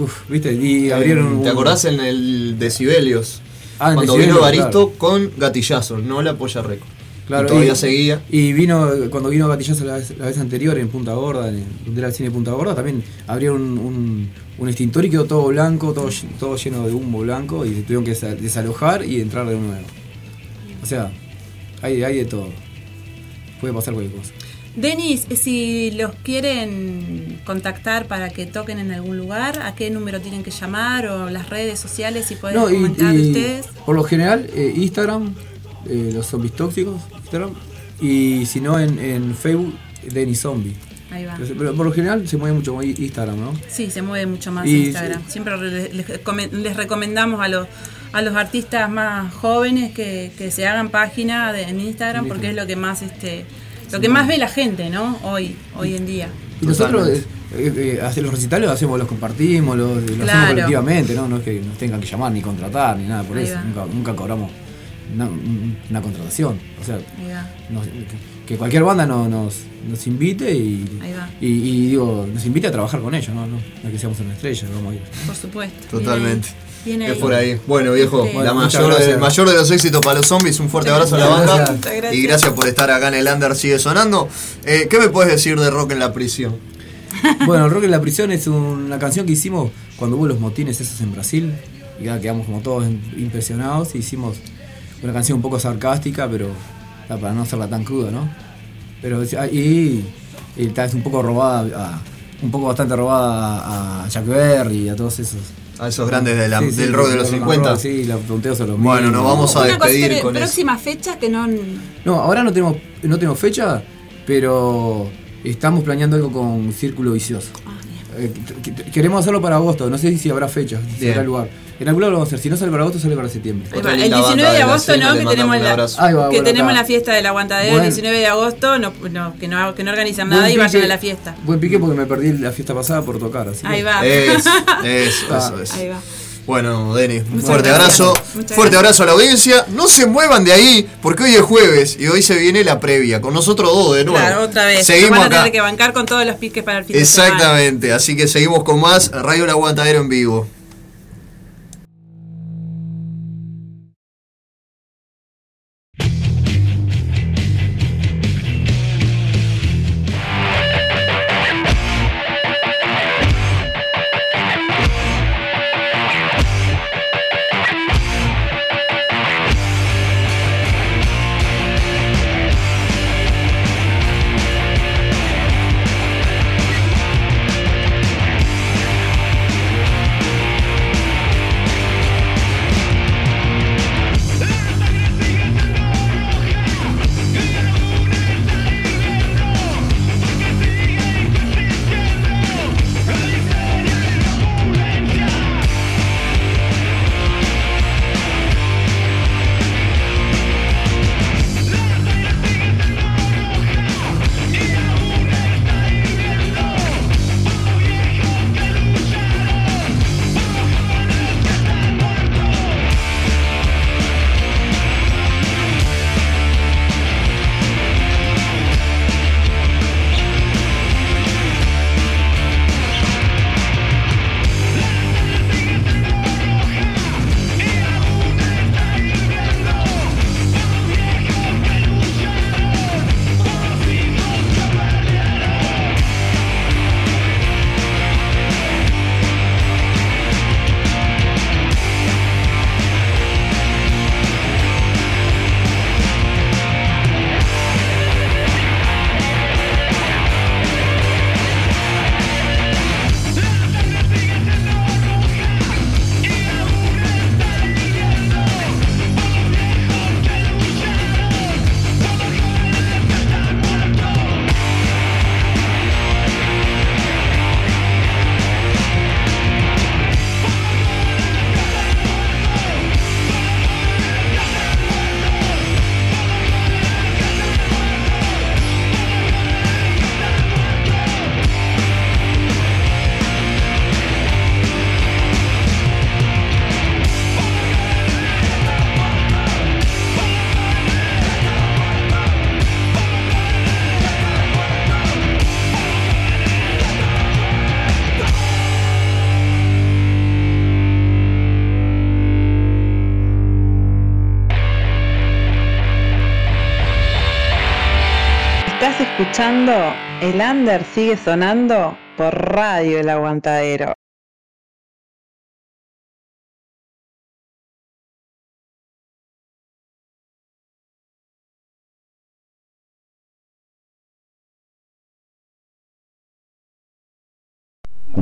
Uf, ¿viste? Y abrieron ¿Te un- acordás en el Decibelios? Ah, cuando vino Baristo claro. con gatillazo, no la polla récord. Claro, y todavía y- seguía. Y vino, cuando vino Gatillazo la vez, la vez anterior en Punta Gorda, en el, donde era el cine Punta Gorda, también abrieron un, un, un extintor y quedó todo blanco, todo, todo lleno de humo blanco y tuvieron que desa- desalojar y entrar de nuevo. O sea, hay, hay de todo. Puede pasar cualquier cosa. Denis, si los quieren contactar para que toquen en algún lugar, ¿a qué número tienen que llamar o las redes sociales si pueden No, y- comentar y ustedes? por lo general, eh, Instagram, eh, los zombies tóxicos, Instagram, y si no en, en Facebook, Denis Zombie. Ahí va. Pero por lo general se mueve mucho más Instagram, ¿no? Sí, se mueve mucho más Y- Instagram. Siempre re- les, come- les recomendamos a los a los artistas más jóvenes que, que se hagan página de- en Instagram porque es lo que más este lo que más ve la gente, ¿no? Hoy hoy en día. Y nosotros eh, eh, hace- los recitales los hacemos, los compartimos, los, los Claro. hacemos colectivamente, ¿no? No es que nos tengan que llamar ni contratar ni nada por Ahí eso. nunca cobramos una, una contratación. O sea, nos- que- cualquier banda no- nos, nos invite y, y, y digo, nos invite a trabajar con ellos, ¿no? No, que seamos una estrella, vamos a ir. Por supuesto. Totalmente. Es por ahí. Bueno, viejo, Este- la muchas mayor el mayor de los éxitos para los zombies. Un fuerte abrazo a la banda. gracias. Y gracias por estar acá en el Under Sigue Sonando. Eh, ¿Qué me puedes decir de Rock en la prisión? Bueno, Rock en la prisión es una canción que hicimos cuando hubo los motines esos en Brasil. y ya quedamos como todos impresionados. Hicimos una canción un poco sarcástica, pero ya, para no hacerla tan cruda, ¿no? Pero y, y tal vez un poco robada, a- un poco bastante robada a Jack Berry y a todos esos. A esos grandes de la- Sí, sí, del rock de los rock and 50. roll, Sí, los tonteos son los Bueno, nos vamos a Una despedir cosita, con eso. próxima fecha que no. No, ahora no tenemos, no tenemos fecha, pero estamos planeando algo con Círculo Vicioso. Eh, qu- qu- queremos hacerlo para agosto, no sé si habrá fecha, si Bien. habrá lugar. En algún lado lo vamos a hacer, si no sale para agosto, sale para septiembre. Ahí va, El 19 de agosto, ¿no? Que tenemos la, que bueno, tenemos la fiesta del aguantadero Buen- el 19 de agosto, no, no, que, no, que no organizan Buen nada y vayan a la fiesta. Buen pique porque me perdí la fiesta pasada por tocar, así Ahí que- va. Eso, Ah. eso. Ahí va. Bueno, Denis, un fuerte gracias. abrazo. Muchas fuerte gracias. abrazo a la audiencia. No se muevan de ahí, porque hoy es jueves y hoy se viene la previa. Con nosotros dos de nuevo. Claro, otra vez. Seguimos Nos van a acá. tener que bancar con todos los piques para el fin de semana. Exactamente, así que seguimos con más Radio El Aguantadero en vivo. El Under sigue sonando por Radio El Aguantadero.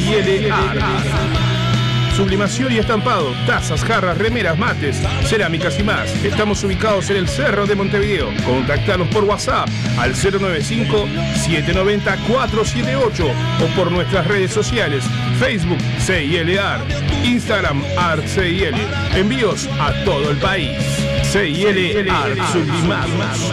CIL Art. Sublimación y estampado, tazas, jarras, remeras, mates, cerámicas y más. Estamos ubicados en el Cerro de Montevideo. Contactanos por WhatsApp al 095-790-478 o por nuestras redes sociales, Facebook CIL Art, Instagram Art CIL. Envíos a todo el país. CIL Art Sublimados.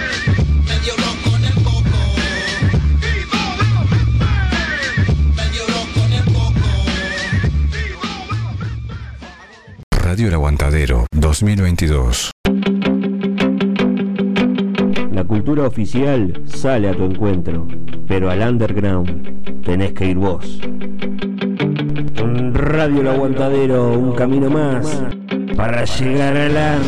Radio El Aguantadero 2022. La cultura oficial sale a tu encuentro, pero al underground tenés que ir vos. Radio El Aguantadero, un camino más para llegar al.